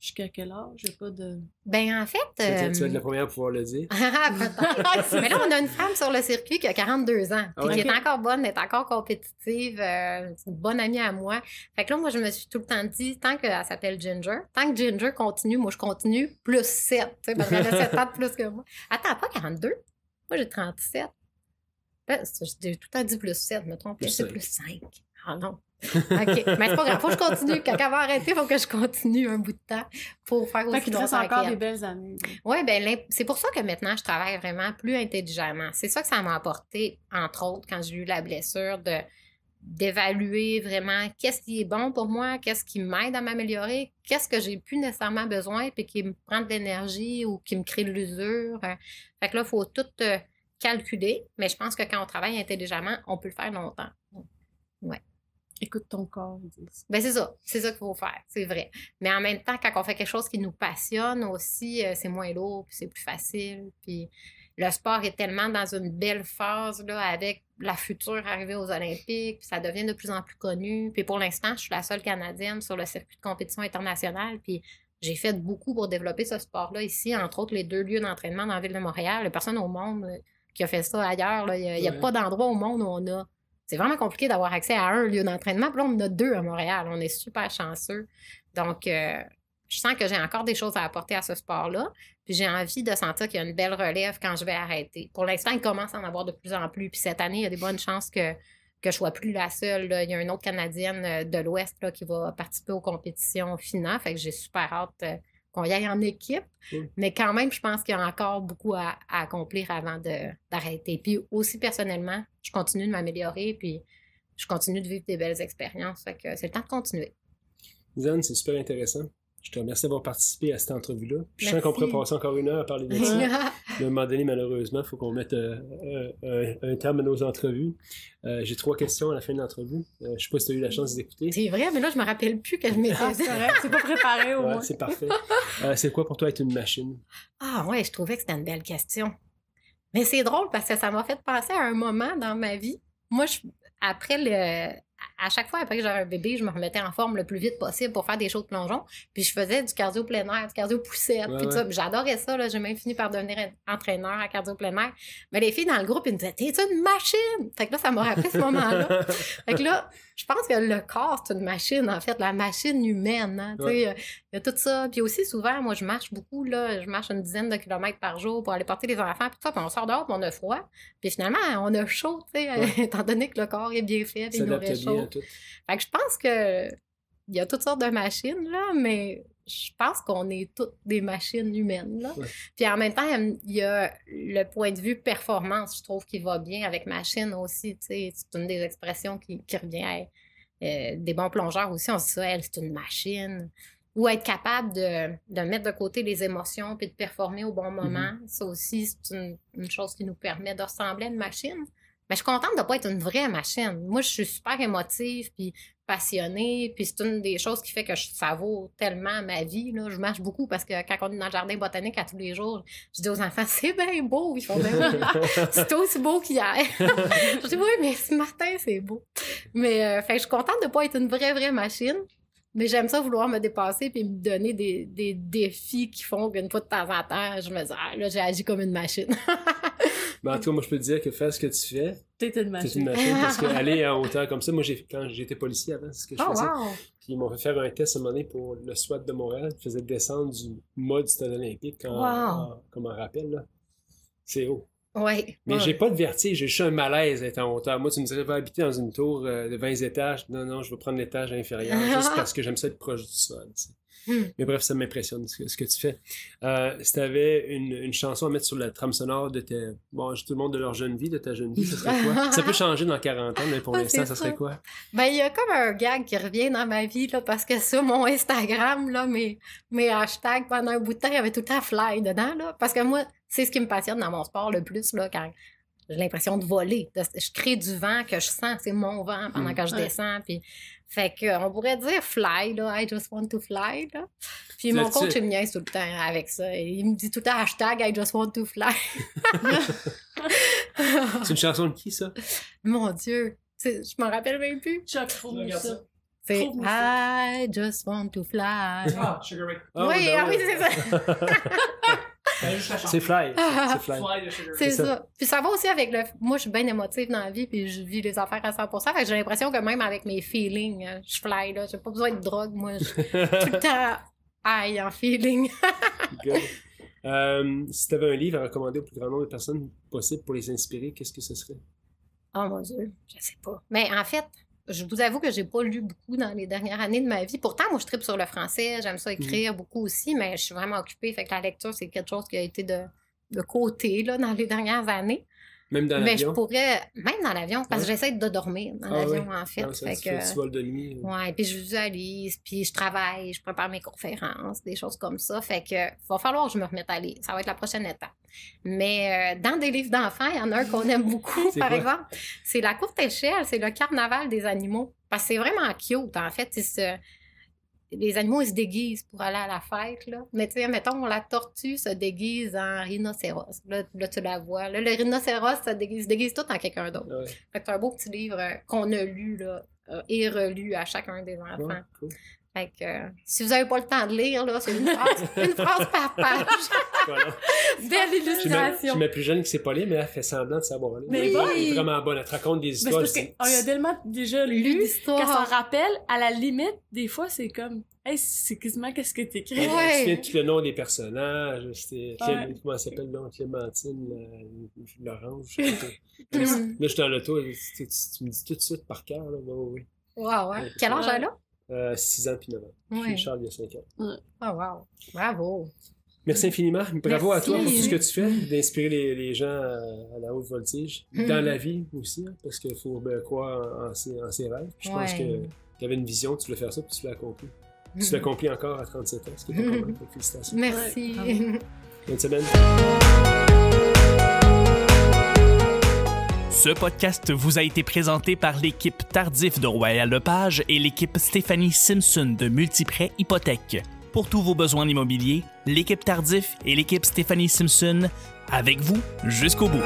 jusqu'à quel âge? J'ai pas de. Ben en fait. Tu vas être- tu vas être euh, la première à pouvoir le dire. Mais là, on a une femme sur le circuit qui a 42 ans, puis Ah qui est encore bonne, elle est encore compétitive, euh, c'est une bonne amie à moi. Fait que là, moi, je me suis tout le temps dit, tant qu'elle s'appelle Ginger, tant que Ginger continue, moi, je continue, plus 7, tu sais, parce qu'elle a 7 ans de plus que moi. Attends, pas 42? Moi, j'ai 37. Ben, J'ai tout le temps dit plus 7, me trompe, Plus c'est plus 5. Ah non. OK, mais c'est pas grave, faut que je continue. Quand elle va arrêter, il faut que je continue un bout de temps pour faire aussi Fait qu'il te reste encore des belles années. Oui, ben c'est pour ça que maintenant je travaille vraiment plus intelligemment. C'est ça que ça m'a apporté, entre autres, quand j'ai eu la blessure, de d'évaluer vraiment qu'est-ce qui est bon pour moi, qu'est-ce qui m'aide à m'améliorer, qu'est-ce que j'ai plus nécessairement besoin, puis qui me prend de l'énergie ou qui me crée de l'usure. Fait que là, il faut tout euh, calculer, mais je pense que quand on travaille intelligemment, on peut le faire longtemps. Écoute ton corps. ils disent. Ben c'est ça, c'est ça qu'il faut faire, c'est vrai. Mais en même temps, quand on fait quelque chose qui nous passionne aussi, euh, c'est moins lourd, puis c'est plus facile. Puis le sport est tellement dans une belle phase là, avec la future arrivée aux Olympiques, puis ça devient de plus en plus connu. Puis pour l'instant, je suis la seule Canadienne sur le circuit de compétition internationale, puis j'ai fait beaucoup pour développer ce sport-là ici, entre autres les deux lieux d'entraînement dans la ville de Montréal. Il n'y a personne au monde euh, qui a fait ça ailleurs. là. Il n'y a, Ouais. pas d'endroit au monde où on a c'est vraiment compliqué d'avoir accès à un lieu d'entraînement. Puis là, on en a deux à Montréal. On est super chanceux. Donc, euh, je sens que j'ai encore des choses à apporter à ce sport-là. Puis j'ai envie de sentir qu'il y a une belle relève quand je vais arrêter. Pour l'instant, il commence à en avoir de plus en plus. Puis cette année, il y a des bonnes chances que, que je sois plus la seule. là. Il y a une autre Canadienne euh, de l'Ouest qui va participer aux compétitions finales. Fait que j'ai super hâte euh, qu'on y aille en équipe. Mais quand même, je pense qu'il y a encore beaucoup à, à accomplir avant d'arrêter. Puis aussi, personnellement, je continue de m'améliorer. Puis je continue de vivre des belles expériences. Fait que c'est le temps de continuer. Lisanne, c'est super intéressant. Je te remercie d'avoir participé à cette entrevue-là. Puis Je sens qu'on pourrait passer encore une heure à parler de ça. Mais à un moment donné, malheureusement, il faut qu'on mette euh, euh, un, un terme à nos entrevues. Euh, J'ai trois questions à la fin de l'entrevue. Euh, je ne sais pas si tu as eu la chance d'écouter. c'est vrai, mais là, je me rappelle plus que je m'étais Ah, c'est pas préparé au Ouais, moins. c'est parfait. Euh, c'est quoi pour toi être une machine? Ah ouais, je trouvais que c'était une belle question. Mais c'est drôle parce que ça m'a fait penser à un moment dans ma vie. Moi, je, après le. À chaque fois, après que j'avais un bébé, je me remettais en forme le plus vite possible pour faire des choses de plongeon. Puis je faisais du cardio plein air, du cardio poussette, Ouais, puis ouais. J'adorais ça. là. J'ai même fini par devenir entraîneur à cardio plein air. Mais les filles dans le groupe, ils me disaient T'es une machine! Fait que là, ça m'a rappelé ce moment-là. Fait que là, je pense que le corps, c'est une machine, en fait, la machine humaine. hein, tu sais, Ouais. Il y a tout ça. Puis aussi, souvent, moi, je marche beaucoup, là. Je marche une dizaine de kilomètres par jour pour aller porter les enfants, puis ça. Puis on sort dehors, puis on a froid. Puis finalement, on a chaud, tu sais, Ouais. étant donné que le corps est bien fait, puis il nous S'adapte tout. Fait que je pense que il y a toutes sortes de machines, là, mais je pense qu'on est toutes des machines humaines, là. Ouais. Puis en même temps, il y a le point de vue performance, je trouve, qui va bien avec machine aussi. C'est une des expressions qui, qui revient à euh, des bons plongeurs aussi. On se dit ça, elle, c'est une machine. Ou être capable de, de mettre de côté les émotions puis de performer au bon moment. Ça aussi, c'est une, une chose qui nous permet de ressembler à une machine. Mais je suis contente de ne pas être une vraie machine. Moi, je suis super émotive puis passionnée. Puis c'est une des choses qui fait que je savoure tellement ma vie. Là. Je marche beaucoup parce que quand on est dans le jardin botanique à tous les jours, je dis aux enfants, c'est bien beau. Ils font bien c'est aussi beau qu'hier. je dis, oui, mais ce matin, c'est beau. Mais euh, fait je suis contente de ne pas être une vraie, vraie machine. Mais j'aime ça vouloir me dépasser puis me donner des, des défis qui font qu'une fois de temps en temps, je me dis, ah, là, j'ai agi comme une machine. Mais en tout cas, moi, je peux te dire que faire ce que tu fais, T'es une c'est une machine. machine. Parce qu'aller en hauteur comme ça, moi, j'ai, quand j'étais policier avant, c'est ce que je oh, faisais. wow! Puis ils m'ont fait faire un test à un moment donné pour le SWAT de Montréal. Ils faisaient descendre du mode stade olympique en, Wow. en- comme un rappel. Là. C'est haut. Ouais. Mais ouais. j'ai pas de vertige, j'ai juste un malaise d'être en hauteur. Moi, tu me dirais, va habiter dans une tour euh, de 20 étages. Non, non, je vais prendre l'étage inférieur juste parce que j'aime ça être proche du sol. tu sais. Hmm. Mais bref, ça m'impressionne ce, que- ce que tu fais. Euh, si tu avais une, une chanson à mettre sur la trame sonore de tes. Bon, tout le monde de leur jeune vie, de ta jeune vie, ce serait quoi? ça peut changer dans 40 ans, mais pour Ah, l'instant, ça serait ça. quoi? Ben, il y a comme un gag qui revient dans ma vie, là, parce que sur mon Instagram, là, mes, mes hashtags pendant un bout de temps, il y avait tout le temps fly dedans, là. Parce que moi, c'est ce qui me passionne dans mon sport le plus, là, quand j'ai l'impression de voler. De- je crée du vent que je sens, c'est mon vent pendant Mm. que je Ouais. descends. Puis, fait que, on pourrait dire fly, là, I just want to fly. Là. Puis mon coach, il me niaise tout le temps avec ça. Il me dit tout le temps hashtag I just want to fly. C'est une chanson de qui, ça? Mon Dieu, je m'en rappelle même plus. Chuck, ça. C'est. I just want to fly. Ah, Sugar Ray. Ah, oui, ben ah oui, ouais. c'est ça. Ben. C'est Fly. C'est Fly. C'est ça. ça. Puis ça va aussi avec le. Moi, je suis bien émotive dans la vie, puis je vis les affaires à 100%. Fait que j'ai l'impression que même avec mes feelings, euh, je fly, là. J'ai pas besoin de drogue, moi. Je suis tout le temps high en feeling. Good. Euh, si tu avais un livre à recommander au plus grand nombre de personnes possible pour les inspirer, qu'est-ce que ce serait? Oh mon Dieu, je sais pas. Mais en fait, je vous avoue que j'ai pas lu beaucoup dans les dernières années de ma vie. Pourtant, moi, je tripe sur le français, j'aime ça écrire beaucoup aussi, mais je suis vraiment occupée. Fait que la lecture, c'est quelque chose qui a été de, de côté là, dans les dernières années. Même dans mais je l'avion? pourrais, même dans l'avion, parce que j'essaie de dormir dans Ah l'avion, en fait. Ah, ça, fait tu, que, fais- tu voles de nuit. Ouais, puis je visualise, puis je travaille, je prépare mes conférences, des choses comme ça. Fait que va falloir que je me remette à lire. Ça va être la prochaine étape. Mais euh, dans des livres d'enfants, il y en a un qu'on aime beaucoup, par exemple. C'est La courte échelle, c'est le carnaval des animaux. Parce que c'est vraiment cute, en fait. Les animaux, ils se déguisent pour aller à la fête, là. Mais tu sais, mettons, la tortue se déguise en rhinocéros. Là, là, tu la vois. Là, le rhinocéros se déguise, se déguise tout en quelqu'un d'autre. Ouais. Fait que c'est un beau petit livre euh, qu'on a lu là, euh, et relu à chacun des enfants. Ouais, cool. Fait que euh, si vous n'avez pas le temps de lire, là, c'est une phrase, une phrase par page. Voilà. Belle illustration. ma plus jeune qui sait pas lire, mais elle fait semblant de savoir lire. Mais Elle bon. est vraiment bonne. Elle te raconte des histoires. parce je qu'on a tellement déjà Lu qu'elle s'en rappelle, à la limite, des fois, c'est comme, hey, c'est quasiment qu'est-ce que t'écris? Ouais. se souvient de tout le nom des personnages. Ouais. comment elle s'appelle le nom? Clémentine, euh, Laurence. je. Là, je suis dans l'auto tu, tu- tu me dis tout de suite par cœur. Là. Ouais, ouais. Wow, ouais. Quel âge elle a? Euh, 6 ans puis 9 ans. Puis. Charles, il y a 5 ans. Oh, wow. Bravo. Merci infiniment. Bravo Merci. à toi pour tout ce que tu fais, d'inspirer les, les gens à, à la haute voltige. Mm. Dans la vie aussi, hein, parce qu'il faut ben, croire en, en ses, en ses rêves. Je pense que tu avais une vision, tu voulais faire ça, puis tu l'as accompli. Tu Mm. l'as accompli encore à 37 ans, ce qui est pas Mm. Félicitations. Merci. Bonne semaine. Ce podcast vous a été présenté par l'équipe Tardif de Royal Lepage et l'équipe Stéphanie Simpson de Multiprêt Hypothèque. Pour tous vos besoins immobiliers, l'équipe Tardif et l'équipe Stéphanie Simpson avec vous jusqu'au bout.